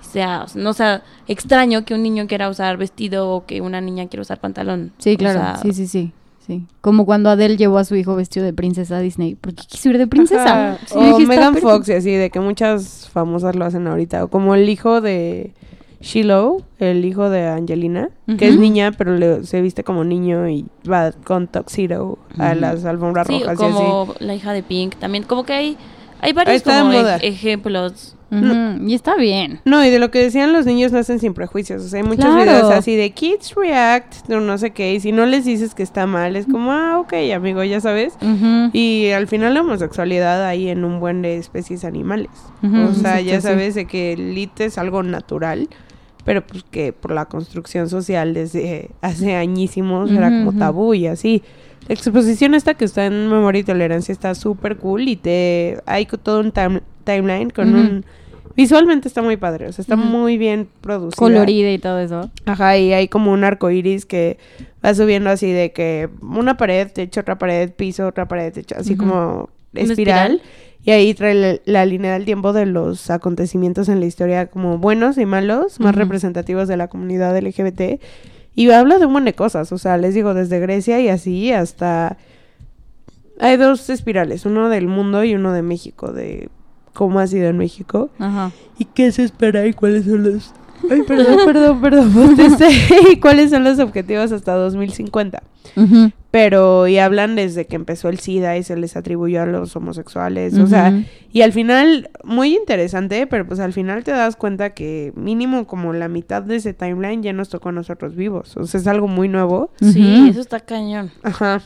sea, o sea, no sea extraño que un niño quiera usar vestido o que una niña quiera usar pantalón. Sí, O claro. sea, sí, sí, sí. Sí. Como cuando Adele llevó a su hijo vestido de princesa a Disney. Porque quiso ir de princesa. Sí, o Megan. Fox y así, de que muchas famosas lo hacen ahorita. O como el hijo de Shiloh, el hijo de Angelina, que es niña, pero le- se viste como niño y va con tuxedo a las alfombras Sí, rojas y como así. la hija de Pink también. Como que hay, hay varios ejemplos. Y está bien. No, y de lo que decían los niños nacen sin prejuicios. O sea, hay muchos Claro. videos así de kids react, no, no sé qué. Y si no les dices que está mal, es como, ah, ok, amigo, ya sabes. Y al final la homosexualidad hay en un buen de especies animales. O sea, ya sí. sabes de que el lit es algo natural, pero pues que por la construcción social desde hace añísimos era como tabú y así. La exposición esta que está en Memoria y Tolerancia está súper cool y te hay todo un time- timeline con un... Visualmente está muy padre, o sea, está muy bien producida. Colorida y todo eso. Ajá, y hay como un arco iris que va subiendo así de que una pared, techo, otra pared, piso, otra pared, techo, así como espiral? espiral. Y ahí trae la, la línea del tiempo de los acontecimientos en la historia como buenos y malos, más Ujú. representativos de la comunidad LGBT. Y habla de un montón de cosas, o sea, les digo, desde Grecia y así hasta... Hay dos espirales, uno del mundo y uno de México, de cómo ha sido en México. Ajá. ¿Y qué se espera y cuáles son los... Ay, perdón, perdón, perdón. ¿Y cuáles son los objetivos hasta 2050? Ujú. Pero y hablan desde que empezó el SIDA y se les atribuyó a los homosexuales, o sea, y al final, muy interesante, pero pues al final te das cuenta que mínimo como la mitad de ese timeline ya nos tocó a nosotros vivos, o sea, es algo muy nuevo. Sí, eso está cañón. Ajá.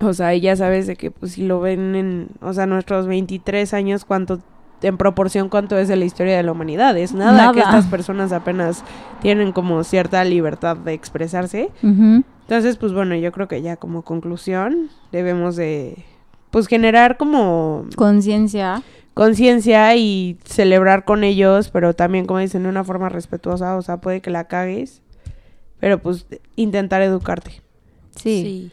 O sea, y ya sabes de que pues si lo ven en, o sea, nuestros 23 años, cuánto, en proporción cuánto es de la historia de la humanidad. Es nada, que estas personas apenas tienen como cierta libertad de expresarse. Ujú. Entonces, pues bueno, yo creo que ya como conclusión debemos de, pues generar como Conciencia. conciencia y celebrar con ellos, pero también como dicen de una forma respetuosa, o sea, puede que la cagues, pero pues intentar educarte. Sí.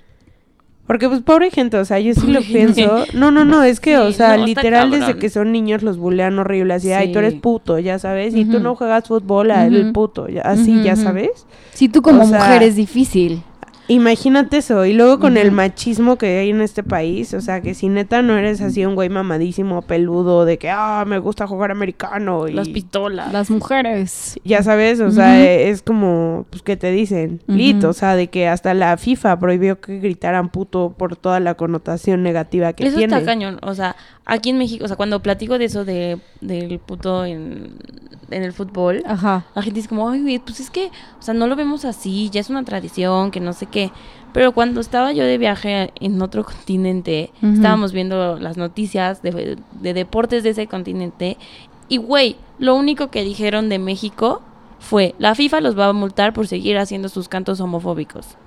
Porque pues pobre gente, o sea, yo sí lo pienso. No, no, no, es que, o Sí, sea, no, literal desde que son niños los bulean horrible, así, ay, tú eres Sí. puto, ya sabes, y tú Ujú. no juegas fútbol, a el Ujú. puto, ya- así, ya sabes. Sí, tú como O sea, mujer es difícil. Imagínate eso, y luego con el machismo que hay en este país, o sea, que si neta no eres así un güey mamadísimo, peludo, de que, ah, me gusta jugar americano, y Las pistolas. Las mujeres. ya sabes, o sea, es como, pues, que te dicen? Lit, o sea, de que hasta la FIFA prohibió que gritaran puto por toda la connotación negativa que Eso tiene. está cañón. O sea, aquí en México, o sea, cuando platico de eso de, del puto en, en el fútbol, Ajá. la gente dice como, ay, güey, pues es que, o sea, no lo vemos así, ya es una tradición, que no sé qué. Pero cuando estaba yo de viaje en otro continente, estábamos viendo las noticias de, de deportes de ese continente. Y, güey, lo único que dijeron de México fue, la FIFA los va a multar por seguir haciendo sus cantos homofóbicos.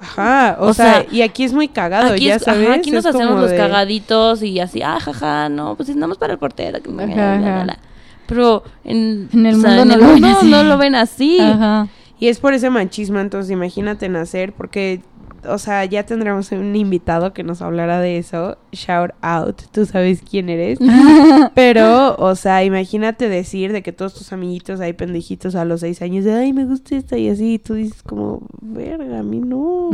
Ajá, o, O sea, sea, y aquí es muy cagado, Aquí, ya es- ajá, aquí nos es hacemos los de- cagaditos y así, ah, jaja, no, pues andamos para el portero. que bla, Ajá. Pero en, En el sea, mundo en no el lo ven mundo así. no lo ven así. Ajá. Y es por ese machismo, entonces imagínate nacer, porque, o sea, ya tendremos un invitado que nos hablará de eso. Shout out, tú sabes quién eres. Pero, o sea, imagínate decir de que todos tus amiguitos ahí pendejitos a los seis años de, ay, me gusta esta y así, y tú dices como, verga, a mí no.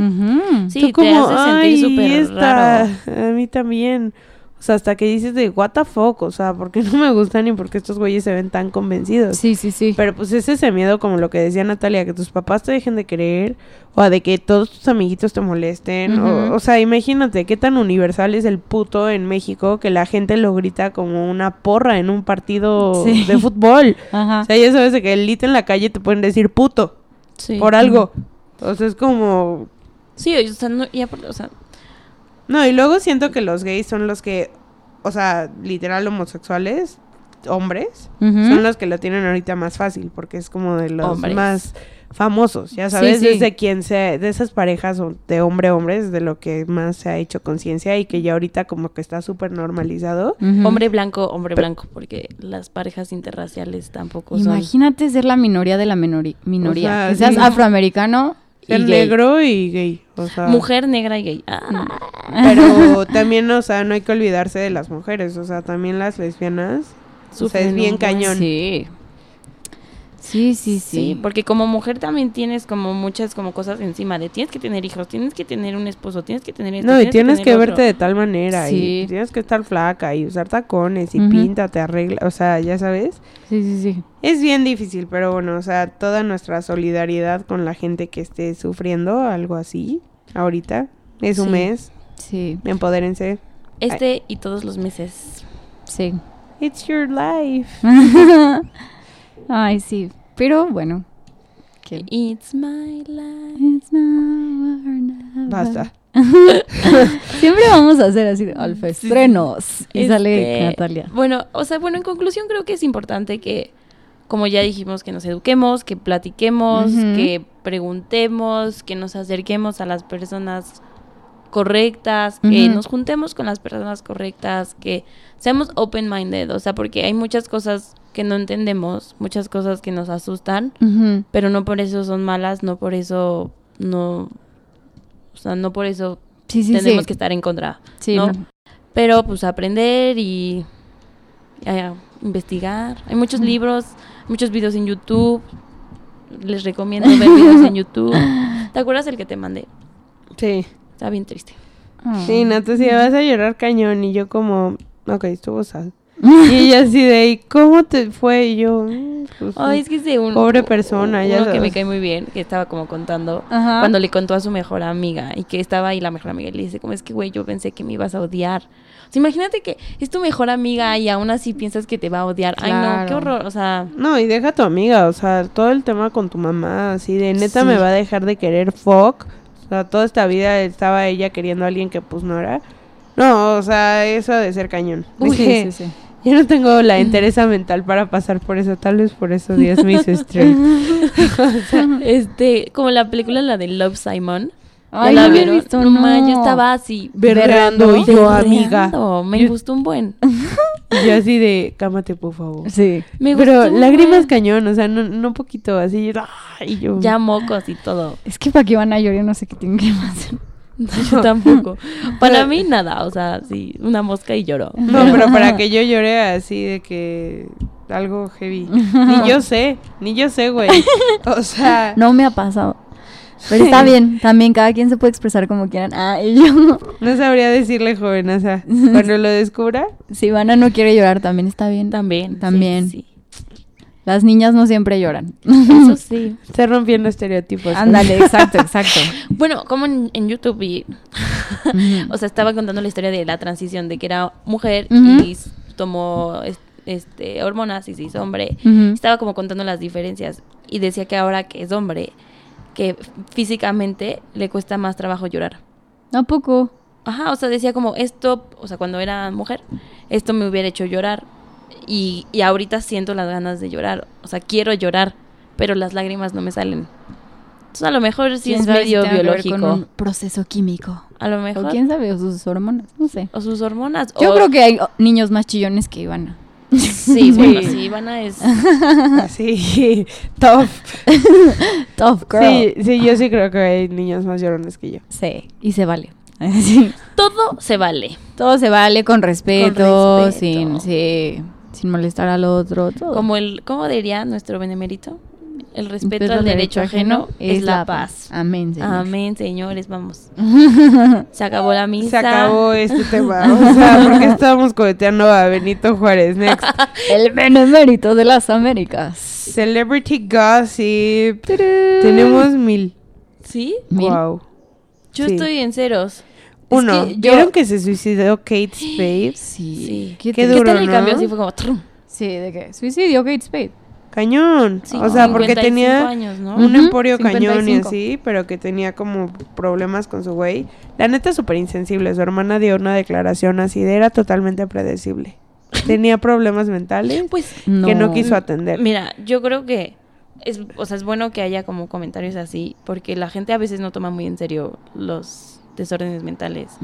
Sí, Tú te como, hace "Ay, sentir súper raro. A mí también. O sea, hasta que dices de, what the fuck, o sea, ¿por qué no me gustan y por qué estos güeyes se ven tan convencidos? Sí, sí, sí. Pero pues es ese miedo, como lo que decía Natalia, que tus papás te dejen de querer, o a de que todos tus amiguitos te molesten. O, o sea, imagínate qué tan universal es el puto en México que la gente lo grita como una porra en un partido Sí. de fútbol. Ajá. O sea, ya sabes que el lit en la calle te pueden decir puto Sí. por algo. O sea, es como... Sí, o sea, no, ya por- o sea, No, y luego siento que los gays son los que, o sea, literal homosexuales, hombres, son los que lo tienen ahorita más fácil, porque es como de los Hombres. más famosos, ya sabes, sí. desde quien sea, de esas parejas o de hombre a hombre, es de lo que más se ha hecho conciencia y que ya ahorita como que está súper normalizado. Hombre blanco, hombre Pero- blanco, porque las parejas interraciales tampoco son. Imagínate ser la minoría de la minoría. O sea, que seas sí. afroamericano Ser negro y gay, o sea, Mujer negra y gay. Ah, pero también, o sea, no hay que olvidarse de las mujeres, o sea, también las lesbianas, o sea, es bien cañón. Sí. Sí, sí, sí. Sí, porque como mujer también tienes como muchas como cosas encima de tienes que tener hijos, tienes que tener un esposo, tienes que tener esto, No, y tienes que, verte de tal manera Sí. y tienes que estar flaca y usar tacones y píntate, arregla, o sea, ya sabes. Sí, sí, sí. Es bien difícil, pero bueno, o sea, toda nuestra solidaridad con la gente que esté sufriendo algo así ahorita. Es un Sí. mes, Sí, empodérense. Este y todos los meses. sí. It's your life. Ay, sí. Pero bueno. It's my life. It's now or never. Basta. Siempre vamos a hacer así de alfa estrenos. Y sale Natalia. Bueno, o sea, bueno, en conclusión creo que es importante que, como ya dijimos, que nos eduquemos, que platiquemos, que preguntemos, que nos acerquemos a las personas correctas, que nos juntemos con las personas correctas, que seamos open-minded, o sea, porque hay muchas cosas que no entendemos, muchas cosas que nos asustan, pero no por eso son malas, no por eso no, o sea, no por eso Sí, sí, tenemos sí. que estar en contra. Sí, ¿no? no. Pero pues aprender y eh, investigar. Hay muchos libros, muchos videos en YouTube. Les recomiendo ver videos en YouTube. ¿Te acuerdas el que te mandé? Sí. Está bien triste. Ah. Sí, Natalia, vas a llorar cañón y yo como, ok, estuvo sad. Y ella así de, ¿y cómo te fue? Y yo, "Mm, pues, Ay, es que sí, un, Pobre persona, ya uno que me cae muy bien, que estaba como contando Ajá. cuando le contó a su mejor amiga y que estaba ahí la mejor amiga y le dice, como es que, güey, yo pensé que me ibas a odiar. O sea, imagínate que es tu mejor amiga y aún así piensas que te va a odiar. Ay, no, qué horror. O sea, No, y deja a tu amiga, o sea, todo el tema con tu mamá, así de neta Sí. me va a dejar de querer fuck. O sea, toda esta vida estaba ella queriendo a alguien que pues no era. No, o sea, eso de ser cañón. Uy, sí, sí, sí. Yo no tengo la entereza mental para pasar por eso, tal vez por eso Dios me hizo straight. este, como la película, la de Love Simon. ¿Ya Ay, la no vieron? visto, no, no. ma, yo estaba así. Berreando y yo, amiga. Me Yo- gustó un buen. Y yo así de, cámate por favor. Sí. Me Pero lágrimas buen. cañón, o sea, no, no poquito, así. ay, yo. Ya mocos y todo. Es que para qué van a llorar, no sé qué tienen que hacer. Yo tampoco. Para mí nada, o sea, sí, una mosca y lloró. No, pero para que yo llore así de que algo heavy. Ni yo sé, ni yo sé, güey. O sea, No me ha pasado. Pero está bien, también cada quien se puede expresar como quieran. Ah, y yo. no sabría decirle jovenaza. Cuando lo descubra, Si Ivana no quiere llorar, también está bien. También. sí, También. Sí, Las niñas no siempre lloran. Eso sí. está rompiendo estereotipos. Ándale, exacto, exacto. Bueno, como en, en YouTube vi, Ujú. o sea, estaba contando la historia de la transición de que era mujer y tomó es- este hormonas y se hizo hombre. Estaba como contando las diferencias y decía que ahora que es hombre, que físicamente le cuesta más trabajo llorar. ¿A poco? Ajá, o sea, decía como esto, o sea, cuando era mujer, esto me hubiera hecho llorar y, y ahorita siento las ganas de llorar, o sea, quiero llorar, pero las lágrimas no me salen. Entonces, a lo mejor sí ¿Quién es si medio ver biológico. con un proceso químico. A lo O mejor. quién sabe, o sus hormonas, no sé. O sus hormonas. Yo o- creo que hay oh, niños más chillones que Ivana. Sí, bueno, sí, Ivana es... Sí, tough. Tough girl. Sí, sí, yo sí creo que hay niños más llorones que yo. Sí, y se vale. Sí. Todo se vale. Todo se vale con respeto, Con respeto. sin sí, sin molestar al otro, todo. Como el, ¿cómo diría nuestro benemérito? El respeto al derecho ajeno es la paz. Amén, señor. Amén, señores, vamos. Se acabó la misa. Se acabó este tema. O sea, porque estábamos coheteando a Benito Juárez. Next. El benemérito de las Américas. Celebrity Gossip. Tenemos mil. ¿Sí? Mil. Wow. Yo Sí. estoy en ceros. Uno. que yo- ¿Vieron que se suicidó Kate Spade? Sí. Sí. Qué, Qué duro, tal el ¿no? cambio así fue como... trum. Sí, ¿de qué? Suicidio, Kate Spade. Cañón. Sí, o sea, porque 55 tenía años, ¿no? un emporio cañón y 55. así, pero que tenía como problemas con su güey. La neta súper insensible. Su hermana dio una declaración así de era totalmente predecible. Tenía problemas mentales Pues que no quiso atender. Mira, yo creo que es, o sea, es bueno que haya como comentarios así, porque la gente a veces no toma muy en serio los desórdenes mentales.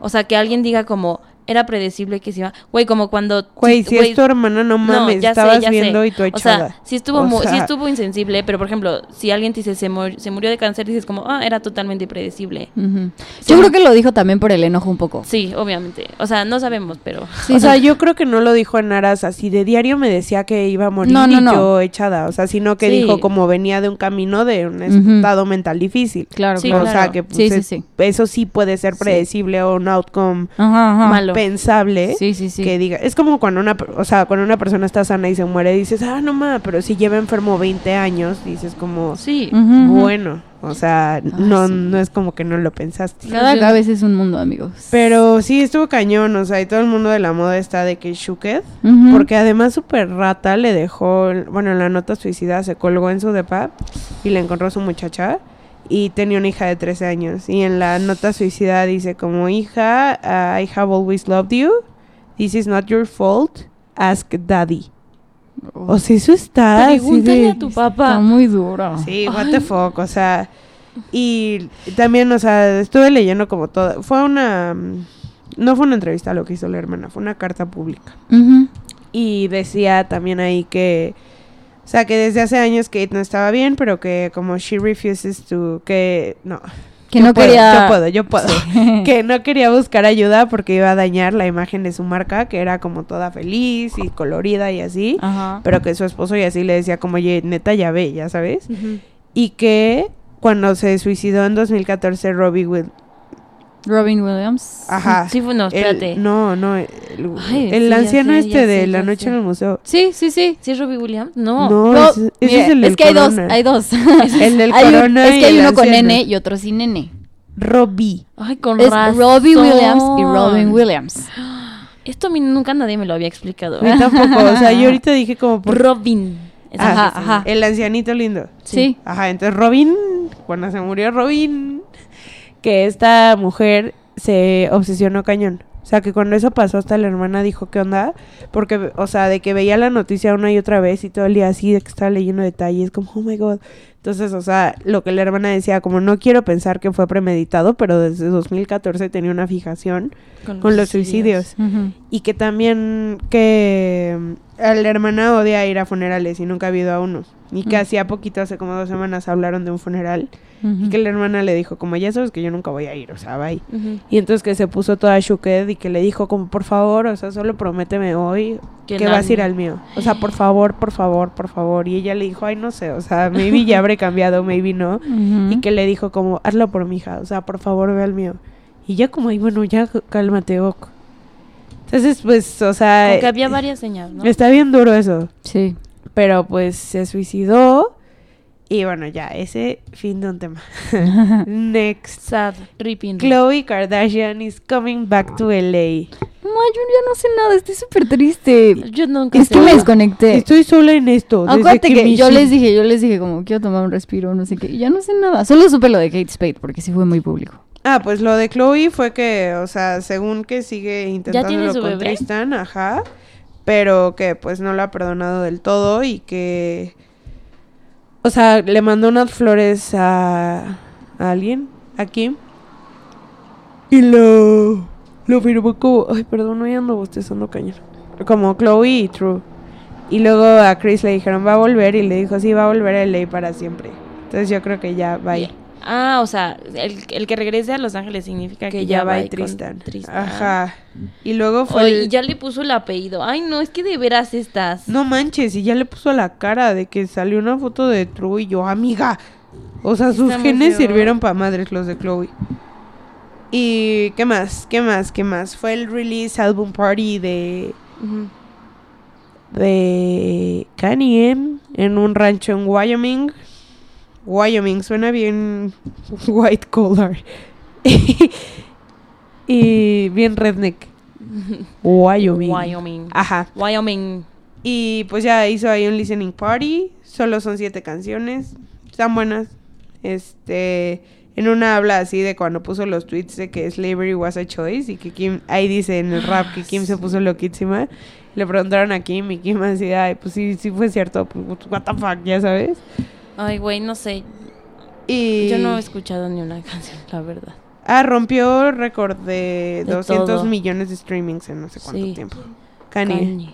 O sea, que alguien diga como era predecible que se iba, güey, como cuando Güey, si es tu hermana, no mames, ya sé, estabas sé. viendo y tú O echada. sea, si estuvo O mu- sí sea- estuvo insensible, pero por ejemplo, si alguien te dice se, mur- se murió de cáncer, dices como, ah, era totalmente predecible. Yo creo que lo dijo también por el enojo un poco. Sí, obviamente. O sea, no sabemos, pero Sí, o sea, sí. yo creo que no lo dijo en aras así de diario me decía que iba a morir No, no, y no. yo echada, o sea, sino que Sí. dijo como venía de un camino de un estado mental difícil. Claro, Sí, claro. o sea, que pues, Sí, sí, es- sí. eso sí puede ser predecible o un outcome Ajá, ajá. malo. Pensable. Sí, sí, sí. Que diga, es como cuando una, o sea, cuando una persona está sana y se muere, dices, ah, no ma, pero si lleva enfermo 20 años, dices como, Sí. Bueno, o sea, no, sí. no es como que no lo pensaste. Cada cabeza es un mundo, amigos. Pero sí, estuvo cañón, o sea, y todo el mundo de la moda está de que shooked. Ujú. Porque además super rata le dejó, bueno, en la nota suicida se colgó en su depa y le encontró a su muchacha y tenía una hija de 13 años. Y en la nota suicida dice como hija, uh, I have always loved you. This is not your fault. Ask daddy. O sea, eso está así Pregúntale de- a tu Está papá. muy duro. Sí, what the fuck, o sea, y también, o sea, estuve leyendo como todo, fue una, no fue una entrevista lo que hizo la hermana, fue una carta pública. Y decía también ahí que, o sea, que desde hace años Kate no estaba bien, pero que como she refuses to, que no. Que yo no puedo, quería... Yo puedo, yo puedo. que no quería buscar ayuda porque iba a dañar la imagen de su marca, que era como toda feliz y colorida y así. Ajá. Pero que su esposo y así le decía como, oye, neta ya ve, ya sabes. Y que cuando se suicidó en 2014 Robbie Will Robin Williams. Ajá. Sí, no, El- espérate. no, no, el, Ay, el sí, ya anciano sé, este de sé, La Noche sé. en el Museo. Sí, sí, sí. ¿Sí es Robbie Williams? No. No, No, ese, es el del que hay dos, Corona. hay dos. El del Hay un- Corona es que hay uno con anciano. N y otro sin N. Robbie. Ay, con Es razón. Robbie Williams y Robin Williams. Esto a mí nunca nadie me lo había explicado. Mí tampoco, o sea, yo ahorita dije como por... Robin. Es Ajá, ajá. El ancianito lindo. Sí. Ajá, entonces Robin, cuando se murió Robin, que esta mujer se obsesionó cañón. O sea, que cuando eso pasó, hasta la hermana dijo, ¿qué onda? Porque, o sea, de que veía la noticia una y otra vez y todo el día así, de que estaba leyendo detalles, como, oh my god. Entonces, o sea, lo que la hermana decía, como, no quiero pensar que fue premeditado, pero desde 2014 tenía una fijación con los suicidios. Y que también que a la hermana odia ir a funerales y nunca ha habido a uno. Y que Mm. hacía poquito, hace como dos semanas, hablaron de un funeral. Y que la hermana le dijo, como ya sabes que yo nunca voy a ir, o sea, bye. Y entonces que se puso toda shooked y que le dijo, como por favor, o sea, solo prométeme hoy Que que, vas a ir al mío. O sea, por favor, por favor, por favor. Y ella le dijo, ay, no sé, o sea, maybe ya habré cambiado, maybe no. Y que le dijo, como, hazlo por mi hija, o sea, por favor, ve al mío. Y ya como, ay, bueno, ya cálmate, ok. Entonces, pues, o sea, Como que había varias señales, ¿no? está bien duro eso. Sí. Pero pues se suicidó. Y bueno, ya, ese fin de un tema. Next. Sad, ripping. Chloe Kardashian is coming back to LA. No, yo ya no sé nada, estoy súper triste. Yo nunca Es sé. que me desconecté. Estoy sola en esto. Acuérdate que Michi- yo les dije, yo les dije como quiero tomar un respiro, no sé qué, y ya no sé nada. Solo supe lo de Kate Spade porque sí fue muy público. Ah, pues lo de Chloe fue que, o sea, según que sigue intentándolo con bebé? Tristan, ajá. Pero que pues no lo ha perdonado del todo y que. O sea, le mandó unas flores a, a alguien, a Kim. Y lo. Lo firmó como. Ay, perdón, no ando bostezando cañón. Como Chloe y True. Y luego a Chris le dijeron, va a volver. Y le dijo, sí, va a volver a LA para siempre. Entonces yo creo que ya va a ir. Ah, o sea, el, el que regrese a Los Ángeles significa que, que ya va a y Tristan. Tristan. Ajá. Y luego fue. El- y ya le puso el apellido. Ay, no, es que de veras estás. No manches, y ya le puso la cara de que salió una foto de True y yo, amiga. O sea, sus Está genes sirvieron para madres los de Chloe. Y qué más, qué más, qué más. Fue el release album party de Ujú. de Kanye M en un rancho en Wyoming. Wyoming suena bien white collar. y bien redneck. Wyoming. Wyoming. Ajá. Wyoming. Y pues ya hizo ahí un listening party. Solo son siete canciones. Están buenas. Este. En una habla así de cuando puso los tweets de que slavery was a choice. Y que Kim. Ahí dice en el rap que Kim se puso loquísima. Le preguntaron a Kim y Kim así, ay, pues sí, sí fue cierto. Pues, what the fuck, ya sabes. Ay, güey, no sé. Y. Yo no he escuchado ni una canción, la verdad. Ah, rompió récord de, De 200 todo. millones de streamings en no sé cuánto Sí. tiempo. Kanye. Kanye.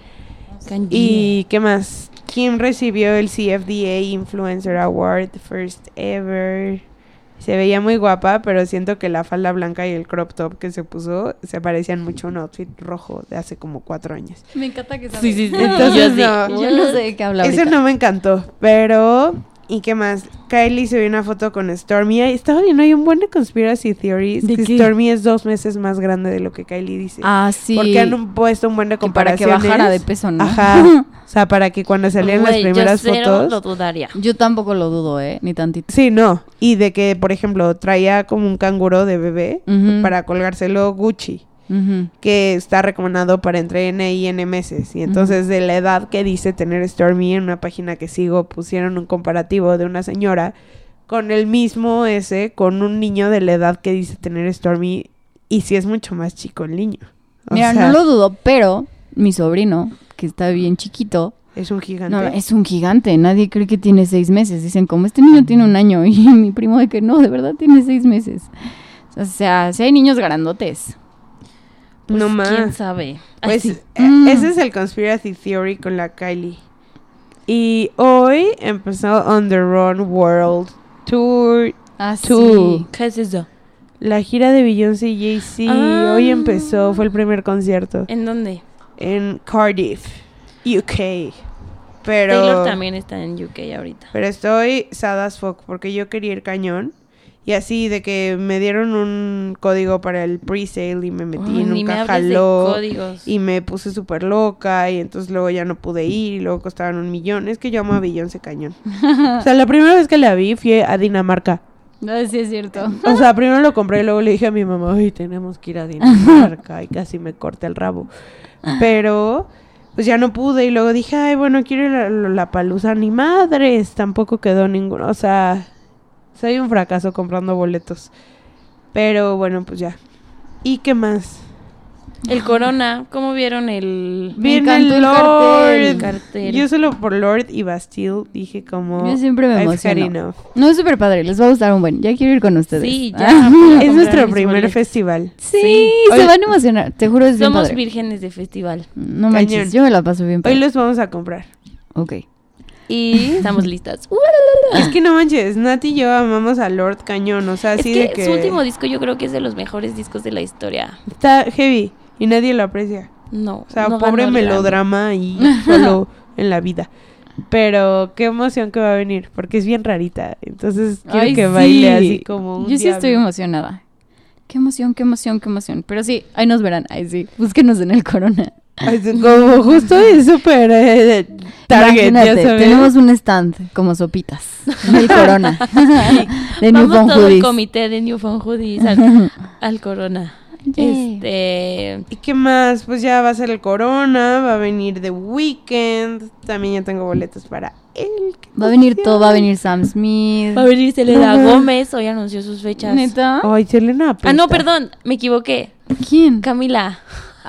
Kanye. ¿Y qué más? Kim recibió el CFDA Influencer Award, first ever. Se veía muy guapa, pero siento que la falda blanca y el crop top que se puso se parecían mucho a un outfit rojo de hace como cuatro años. Me encanta que Sí, sí, sí. Entonces, Yo no. sí. Yo no sé de qué habla Eso ahorita. no me encantó, pero... ¿Y qué más? Kylie subió una foto con Stormy. Ay, Estaba viendo, hay un buen de conspiracy theories. ¿De que qué? Stormy es dos meses más grande de lo que Kylie dice. Ah, sí. Porque han puesto un buen de Que para que comparaciones. bajara de peso, ¿no? Ajá. O sea, para que cuando salieran las Güey, yo primeras cero fotos. lo dudaría. Yo tampoco lo dudo, ¿eh? Ni tantito. Sí, no. Y de que, por ejemplo, traía como un canguro de bebé para colgárselo Gucci, Que está recomendado para entre N y N meses. Y entonces, de la edad que dice tener Stormy en una página que sigo, pusieron un comparativo de una señora con el mismo ese, con un niño de la edad que dice tener Stormy. Y sí es mucho más chico el niño. O Mira, sea, no lo dudo, pero mi sobrino, que está bien chiquito, Es un gigante. no, es un gigante. Nadie cree que tiene seis meses. Dicen, como este niño tiene un año. Y mi primo de que no, de verdad tiene seis meses. O sea, si hay niños grandotes. Pues, no más. ¿Quién sabe? Ay, Pues sí. eh, Mm. ese es el conspiracy theory con la Kylie. Y hoy empezó On the Run World Tour. Ah, Tú. ¿Qué es eso? La gira de Beyoncé y Jay-Z. Ah. Hoy empezó, fue el primer concierto. ¿En dónde? En Cardiff, UK. Pero, Taylor también está en UK ahorita. pero estoy sad as fuck porque yo quería ir cañón. Y así de que me dieron un código para el pre-sale y me metí Ay, y ni me nunca hables de jaló. códigos. Y me puse súper loca y entonces luego ya no pude ir y luego costaban un millón. Es que yo amo a Beyoncé cañón. o sea, la primera vez que la vi fue a Dinamarca. No, sí es cierto. O sea, primero lo compré y luego le dije a mi mamá, ay, tenemos que ir a Dinamarca y casi me corté el rabo. Pero, pues ya no pude y luego dije, ay, bueno, quiero ir a la palusa. Ni madres, tampoco quedó ninguno. O sea, soy un fracaso comprando boletos. Pero bueno, pues ya. ¿Y qué más? El Corona, ¿cómo vieron el Me Viene el Lord. cartel. cartel? Yo solo por Lord y Bastille dije como... Yo siempre me "I've had emociono. enough". No, es súper padre. Les va a gustar un buen. Ya quiero ir con ustedes. Sí, Ah. ya. voy a comprar Es nuestro primer boletos. festival. Sí, Sí. se Hoy- van a emocionar. Te juro, es bien Somos padre. vírgenes de festival. No manches, Cañón. yo me la paso bien Hoy padre. los vamos a comprar. Ok. Y... Estamos listas. Es que no manches, Nati y yo amamos a Lord Cañón, o sea, es así que, de que su último disco yo creo que es de los mejores discos de la historia. está heavy y nadie lo aprecia. No. O sea, no pobre melodrama y solo en la vida. Pero qué emoción que va a venir, porque es bien rarita. Entonces quiero Ay, que sí. baile así como un Yo sí diablo. estoy emocionada. Qué emoción, qué emoción, qué emoción. Pero sí, ahí nos verán. Ahí sí, búsquenos en el Corona. Como justo es súper eh, target, Imagínate, ya sabes. tenemos un stand como sopitas en el Corona. de Vamos todo el Hoodies. comité de Newfound Hoodies al, al Corona. Este... ¿Y qué más? Pues ya va a ser el Corona, va a venir The Weeknd, también ya tengo boletos para él. Va a venir todo, va a venir Sam Smith. Va a venir Selena. Gómez, hoy anunció sus fechas. ¿Neta? Ay, Selena Ah, no, perdón, me equivoqué. ¿Quién? Camila.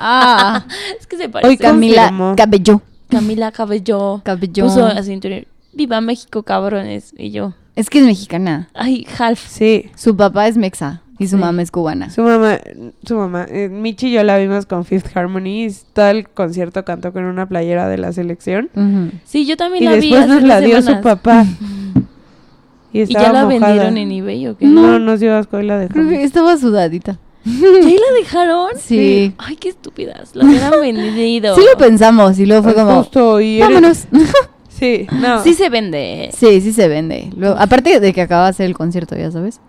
Ah, Es que se parece. Hoy Camila. Cabello. Camila Cabello. Cabello. Puso así en Twitter, Viva México, cabrones. Y yo, Es que es mexicana. ay, Half. Sí, Su papá es mexa y su Sí. mamá es cubana. Su mamá, su mamá, eh, Michi y yo la vimos con Fifth Harmony y todo el concierto cantó con una playera de la selección. Sí, yo también y la vi después hace nos la dio su papá. Y, ¿Y estaba ya la mojada. vendieron en eBay o qué? No, nos dio asco y la Creo dejamos. que estaba sudadita. ¿Ya ahí la dejaron? Sí. Ay, qué estúpidas. Las hubieran vendido. Sí lo pensamos y luego fue como, Justo, y eres- vámonos. Sí, no, Sí se vende. sí, sí se vende. Luego, aparte de que acaba de hacer el concierto, ya sabes.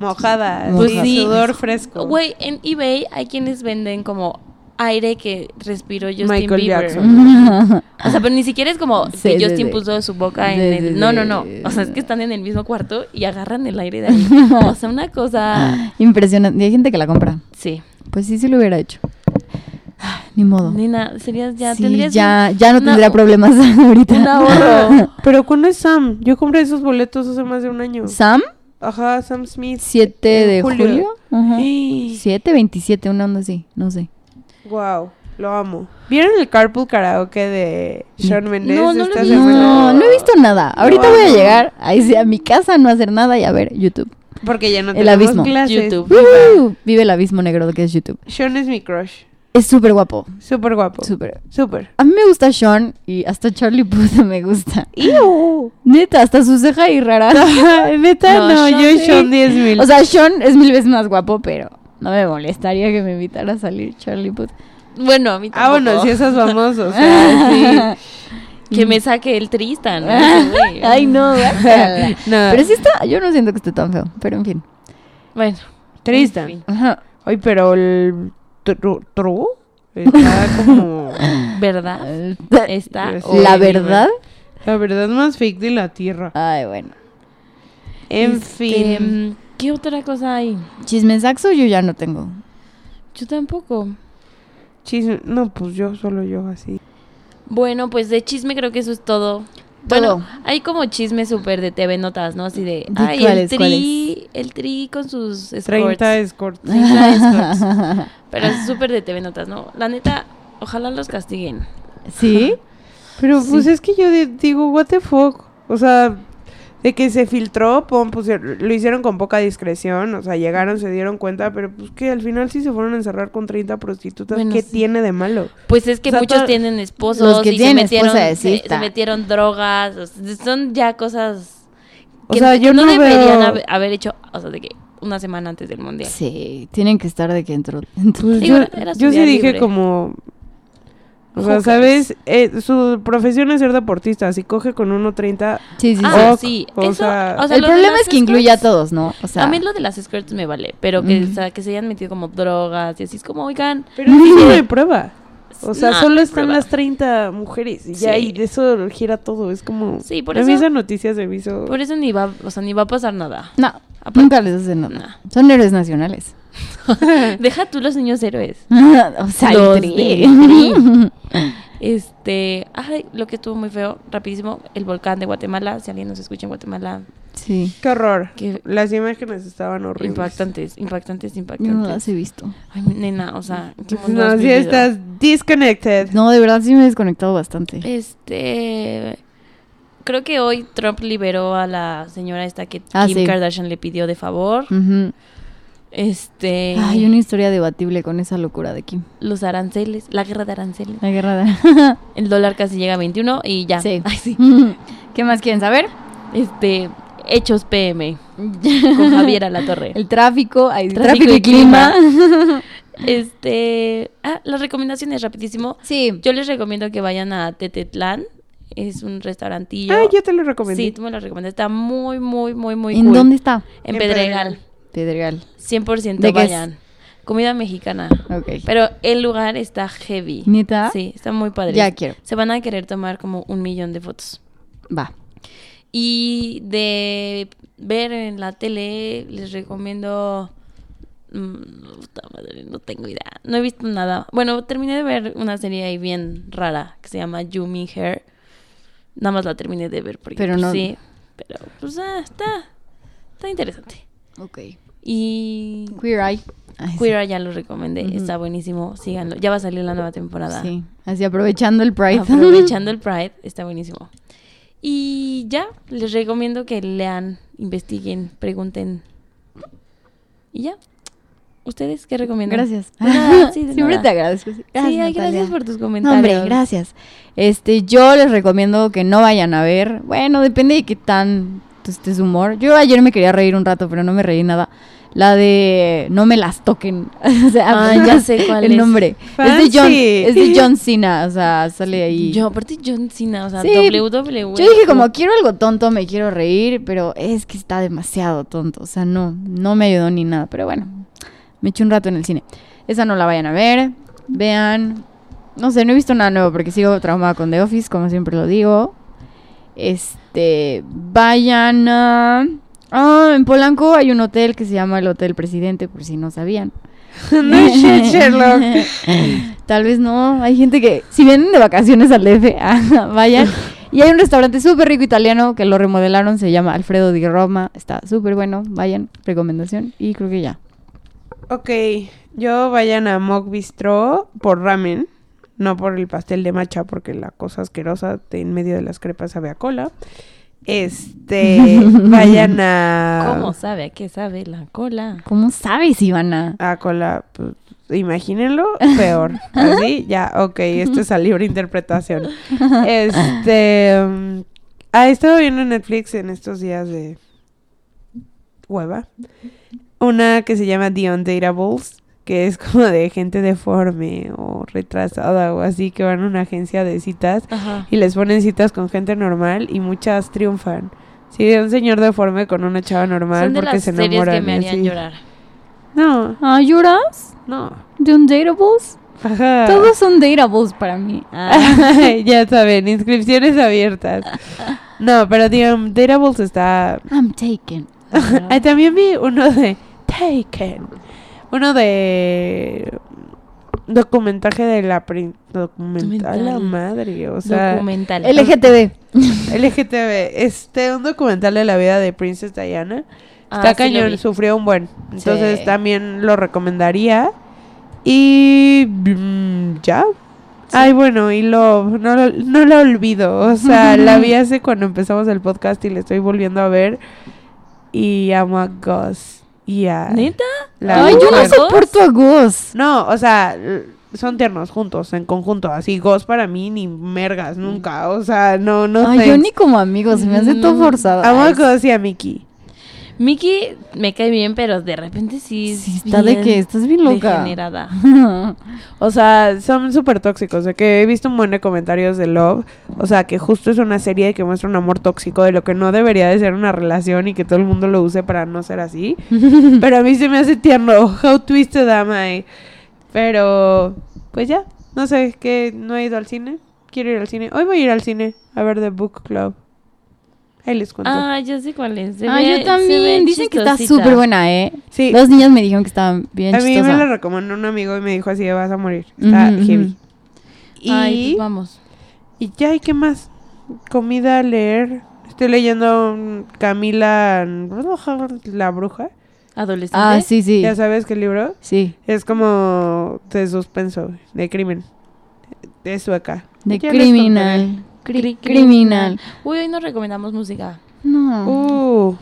mojada, Pues sí, sí. sudor fresco. Güey, en eBay hay quienes venden como aire que respiró Justin Michael Bieber. Jackson. O sea, pero ni siquiera es como Sí, que sí, Justin sí. puso su boca en Sí, el... sí, No, sí. no, no. O sea, es que están en el mismo cuarto y agarran el aire de ahí. O sea, una cosa... Impresionante. Y hay gente que la compra. Sí. Pues sí, sí lo hubiera hecho. Ni modo. Nina, serías ya... Sí, tendrías ya, ya no una- tendría problemas ahorita. un ahorro. Pero ¿cuándo es Sam? Yo compré esos boletos hace más de un año. Sam, Ajá, Sam Smith. 7 En de julio. Ajá. 7, 27, una onda así, no sé. Wow, lo amo. ¿Vieron el Carpool Karaoke de Shawn Mendes No, no lo esta semana? No, no he visto nada. Ahorita voy a llegar ahí sí, a mi casa, no hacer nada y a ver YouTube. Porque ya no El tenemos abismo. clases. YouTube. Viva. Uh, vive el abismo negro que es YouTube. Sean es mi crush. Es súper guapo. Súper guapo. Súper. Súper. A mí me gusta Sean y hasta Charlie Puth me gusta. ¡Iu! Neta, hasta su ceja ahí rara. Neta, No, no, Sean yo sí. Sean 10 mil. O sea, Sean es mil veces más guapo, pero no me molestaría que me invitara a salir Charlie Puth. Bueno, a mí ah, tampoco. bueno, si esos famosos. O sea, Que me saque el Tristan. ¿no? Ay, no. No, Pero sí está, yo no siento que esté tan feo, pero en fin. Bueno. Tristan. en fin. Ajá. Ay, pero el tru, tru está como ¿Verdad? Está Sí. La verdad. la verdad más fake de la tierra. Ay, bueno. En Este, fin. ¿Qué otra cosa hay? Chismesaxo yo ya no tengo. Yo tampoco. Chisme. No, pues yo, solo yo así. Bueno, pues de chisme creo que eso es todo. Todo. Bueno, hay como chisme súper de TV Notas, ¿no? Así de, ¿De ay, el tri, el tri con sus escorts. 30 escorts. 30 escorts. Pero es súper de TV Notas, ¿no? La neta, ojalá los castiguen. ¿Sí? Pero Sí. pues es que yo di- digo, what the fuck. O sea, de que se filtró, pum, pues, lo hicieron con poca discreción. O sea, llegaron, se dieron cuenta, pero pues que al final sí se fueron a encerrar con 30 prostitutas. Bueno, ¿Qué sí. tiene de malo? Pues es que O sea, muchos tienen esposos Los que y tienen se metieron, se, metieron drogas. o sea, son ya cosas O que sea, yo no deberían veo- haber, hecho, o sea, de que una semana antes del mundial. Sí, tienen que estar de que entró. Pues yo, era- era su yo sí dije libre. como... O sea. ¿sabes? Eh, su profesión es ser deportista. Si coge con 1.30... Sí, sí, sí. Ah, Ok, sí. o Eso, sea- o sea, el de problema es que incluye a todos, ¿no? O sea, a mí lo de las skirts me vale, pero que, Mm. o sea, que se hayan metido como drogas y así es como, oigan, Pero no hay prueba. O sea, No, solo están prueba. las 30 mujeres y ya, Sí. y de eso gira todo. Es como... Sí, por eso- esa noticia se me hizo... por eso ni va, o sea, ni va a pasar nada. no, Aparte- nunca les hacen nada. Nah. Son héroes nacionales. Deja tú los niños héroes. o sea, Los Este, ay, lo que estuvo muy feo, rapidísimo, el volcán de Guatemala, si alguien nos escucha en Guatemala, sí, Qué horror. que Las imágenes estaban horribles. impactantes, impactantes, yo no impactantes. las he visto. Ay, nena, o sea, ¿qué mundo No, has si estás disconnected. No, de verdad sí me he desconectado bastante. Este, creo que hoy Trump liberó a la señora esta que Ah, Kim sí. Kardashian le pidió de favor. Ujú. Este, Hay una historia debatible con esa locura de Kim. los aranceles, la guerra de aranceles. La guerra de... El dólar casi llega a 21 y ya. Sí. Ay, sí. ¿Qué más quieren saber? Este, Hechos PM con Javier a la torre. El tráfico, hay Tráfico tráfico, y clima. Este, ah, las recomendaciones rapidísimo. sí. Yo les recomiendo que vayan a Tetetlán. Es un restaurantillo. Ah, yo te lo recomendé. Sí, tú me lo recomiendas. Está muy, muy, muy, muy ¿En cool. dónde está? En En Pedregal. Pedregal. 100% ¿De qué es? vayan. Comida mexicana. Ok. Pero el lugar está heavy. ¿Neta? Sí, está muy padre. Ya quiero. Se van a querer tomar como un millón de fotos. Va. Y de ver en la tele, les recomiendo. mm, puta madre, no tengo idea. No he visto nada. Bueno, terminé de ver una serie ahí bien rara que se llama Yumi Hair. Nada más la terminé de ver porque Pero pues, no- sí. Pero pues ah, está, está interesante. Ok. Y Queer Eye. Ay. Queer Eye ya lo recomendé, está buenísimo, síganlo. Ya va a salir la nueva temporada. Sí. Así aprovechando el Pride. Aprovechando el Pride, está buenísimo. Y ya, les recomiendo que lean, investiguen, pregunten. Y ya. ¿Ustedes qué recomiendan? Gracias. Sí, de Siempre nada. te agradezco. sí, ay, gracias por tus No, comentarios. hombre, gracias. Este, yo les recomiendo que no vayan a ver. Bueno, depende de qué tan esté su humor. Yo ayer me quería reír un rato, pero no me reí nada. La de No me las toquen. o sea, Ah, ya sé cuál el es. nombre. Es de, John, es de John Cena, o sea, sale ahí. Yo, aparte John Cena, o sea, Sí. WWE. Yo dije como quiero algo tonto, me quiero reír, pero es que está demasiado tonto, o sea, no, no me ayudó ni nada, pero bueno, me eché un rato en el cine. Esa no la vayan a ver, vean, no sé, no he visto nada nuevo porque sigo traumada con The Office, como siempre lo digo. Este, vayan a... Ah, en Polanco hay un hotel que se llama el Hotel Presidente, por si no sabían. no shit, Sherlock. Tal vez no. Hay gente que, si vienen de vacaciones al DF, ah, vayan. Y hay un restaurante súper rico italiano que lo remodelaron, se llama Alfredo di Roma. Está súper bueno, vayan, recomendación. Y creo que ya. Ok, yo vayan a Mog Bistro por ramen, no por el pastel de matcha, porque la cosa asquerosa de en medio de las crepas sabe a cola. Este, vayan a... ¿Cómo sabe? ¿A qué sabe la cola? ¿Cómo sabes, Ivana? A cola, pues, imagínenlo, peor. Así, ya, ok, esto es a libre interpretación. Este, mm, ah, estado viendo en Netflix en estos días de hueva. Una que se llama The Undateables, que es como de gente deforme o retrasada o así, que van a una agencia de citas Ajá. y les ponen citas con gente normal y muchas triunfan. Sí, de un señor deforme con una chava normal Son de porque las se series enamoran. que me harían así. llorar. No, Ah, ¿lloras? no. ¿De un datables? Ajá. Todos son datables para mí. Ah. ya saben, inscripciones abiertas. No, pero The Undateables está... I'm taken. Ah, también vi uno de Taken. Uno de documentaje de la documental la madre, o sea, Documental. LGTB. LGTB, este un documental de la vida de Princess Diana. Ah, Está sí lo cañón, vi. sufrió un buen. Entonces Sí. también lo recomendaría. Y mm, ya. Ay, bueno, y lo no, lo- no la olvido. O sea, la vi hace cuando empezamos el podcast y la estoy volviendo a ver. Y amo a Gus. Y a ¿Neta? la Ay, yo no soporto a Gus. No, o sea, son tiernos juntos, en conjunto. Así, Gus para mí ni mergas, nunca. O sea, no, no Ay, sé. yo ni como amigos, se me hace todo Mm. forzado. Amo a Gus y a Mickey. Mickey me cae bien, pero de repente sí. es Sí, está de que estás bien loca. degenerada. O sea, son súper tóxicos. De que he visto un buen de comentarios de Love. O sea, que justo es una serie que muestra un amor tóxico de lo que no debería de ser una relación y que todo el mundo lo use para no ser así. Pero a mí se me hace tierno. How twisted am I? Pero, pues ya. No sé, que no he ido al cine. Quiero ir al cine. Hoy voy a ir al cine a ver The Book Club. Ahí les cuento. Ah, ya sé cuál es. Se Ah, ve- yo también. Dicen que está súper buena, ¿eh? sí, Dos niñas me dijeron que estaba bien a mí chistosa. me lo recomendó un amigo y me dijo así, vas a morir. Está heavy. Y, Ay, pues vamos. y ya, ¿y qué más? Comida, leer. Estoy leyendo un Camila la bruja. Adolescente. Ah, sí, sí. Ya sabes qué libro. Sí. Es como de suspenso, de crimen. De sueca. De Ya criminal. Cri- criminal. Uy, hoy nos recomendamos música. No. Uh,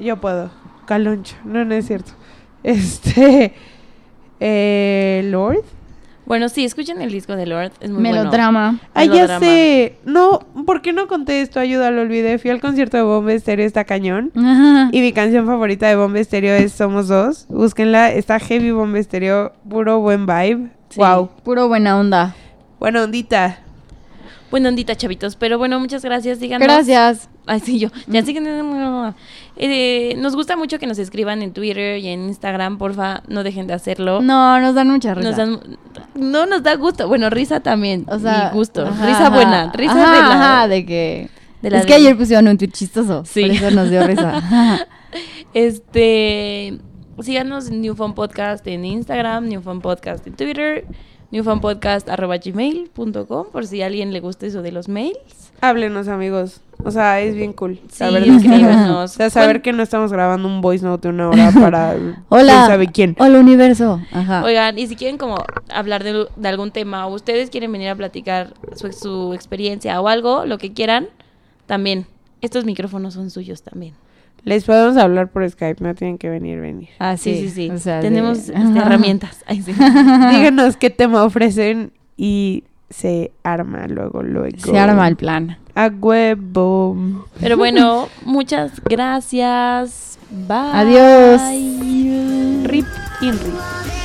yo puedo. Caloncho. No, no es cierto. Este. Eh, Lord. Bueno, sí, escuchen el disco de Lord. Es muy bueno. Melodrama. Ah, ya Melodrama. sé. No, ¿por qué no conté esto? Ayuda, lo olvidé. Fui al concierto de Bomba Estéreo, está cañón. Ajá. Y mi canción favorita de Bomba Estéreo es Somos Dos. Búsquenla, está heavy Bomba Estéreo, puro buen vibe. Sí. Wow. Puro buena onda. Buena ondita. Buena ondita, chavitos. Pero bueno, muchas gracias. Díganos. Gracias. Ay, sí, yo. Ya sé que... Eh, nos gusta mucho que nos escriban en Twitter y en Instagram. Porfa, no dejen de hacerlo. No, nos dan mucha risa. Nos dan- no nos da gusto. Bueno, risa también. o sea, y gusto. ajá, risa buena. Risa Ajá, de la... ajá, de que... de la es que ayer pusieron un tweet chistoso. Sí. Por eso nos dio risa. Este, síganos en New Phone Podcast en Instagram, New Phone Podcast en Twitter, newphonepodcast.gmail.com por si a alguien le gusta eso de los mails. Háblenos, amigos. O sea, es bien cool. Sí, saber escríbanos. O sea, saber que no estamos grabando un voice note de una hora para Hola. quién sabe quién. Hola, universo. Ajá. Oigan, y si quieren como hablar de, de algún tema o ustedes quieren venir a platicar su, su experiencia o algo, lo que quieran, también. Estos micrófonos son suyos también. Les podemos hablar por Skype, no tienen que venir, venir. Ah, Sí, sí, sí. O sea, de- Tenemos herramientas. Ay, sí. Díganos qué tema ofrecen y se arma luego, luego. Se arma el plan. A huevo. Pero bueno, muchas gracias. Bye. Adiós. Rip in rip.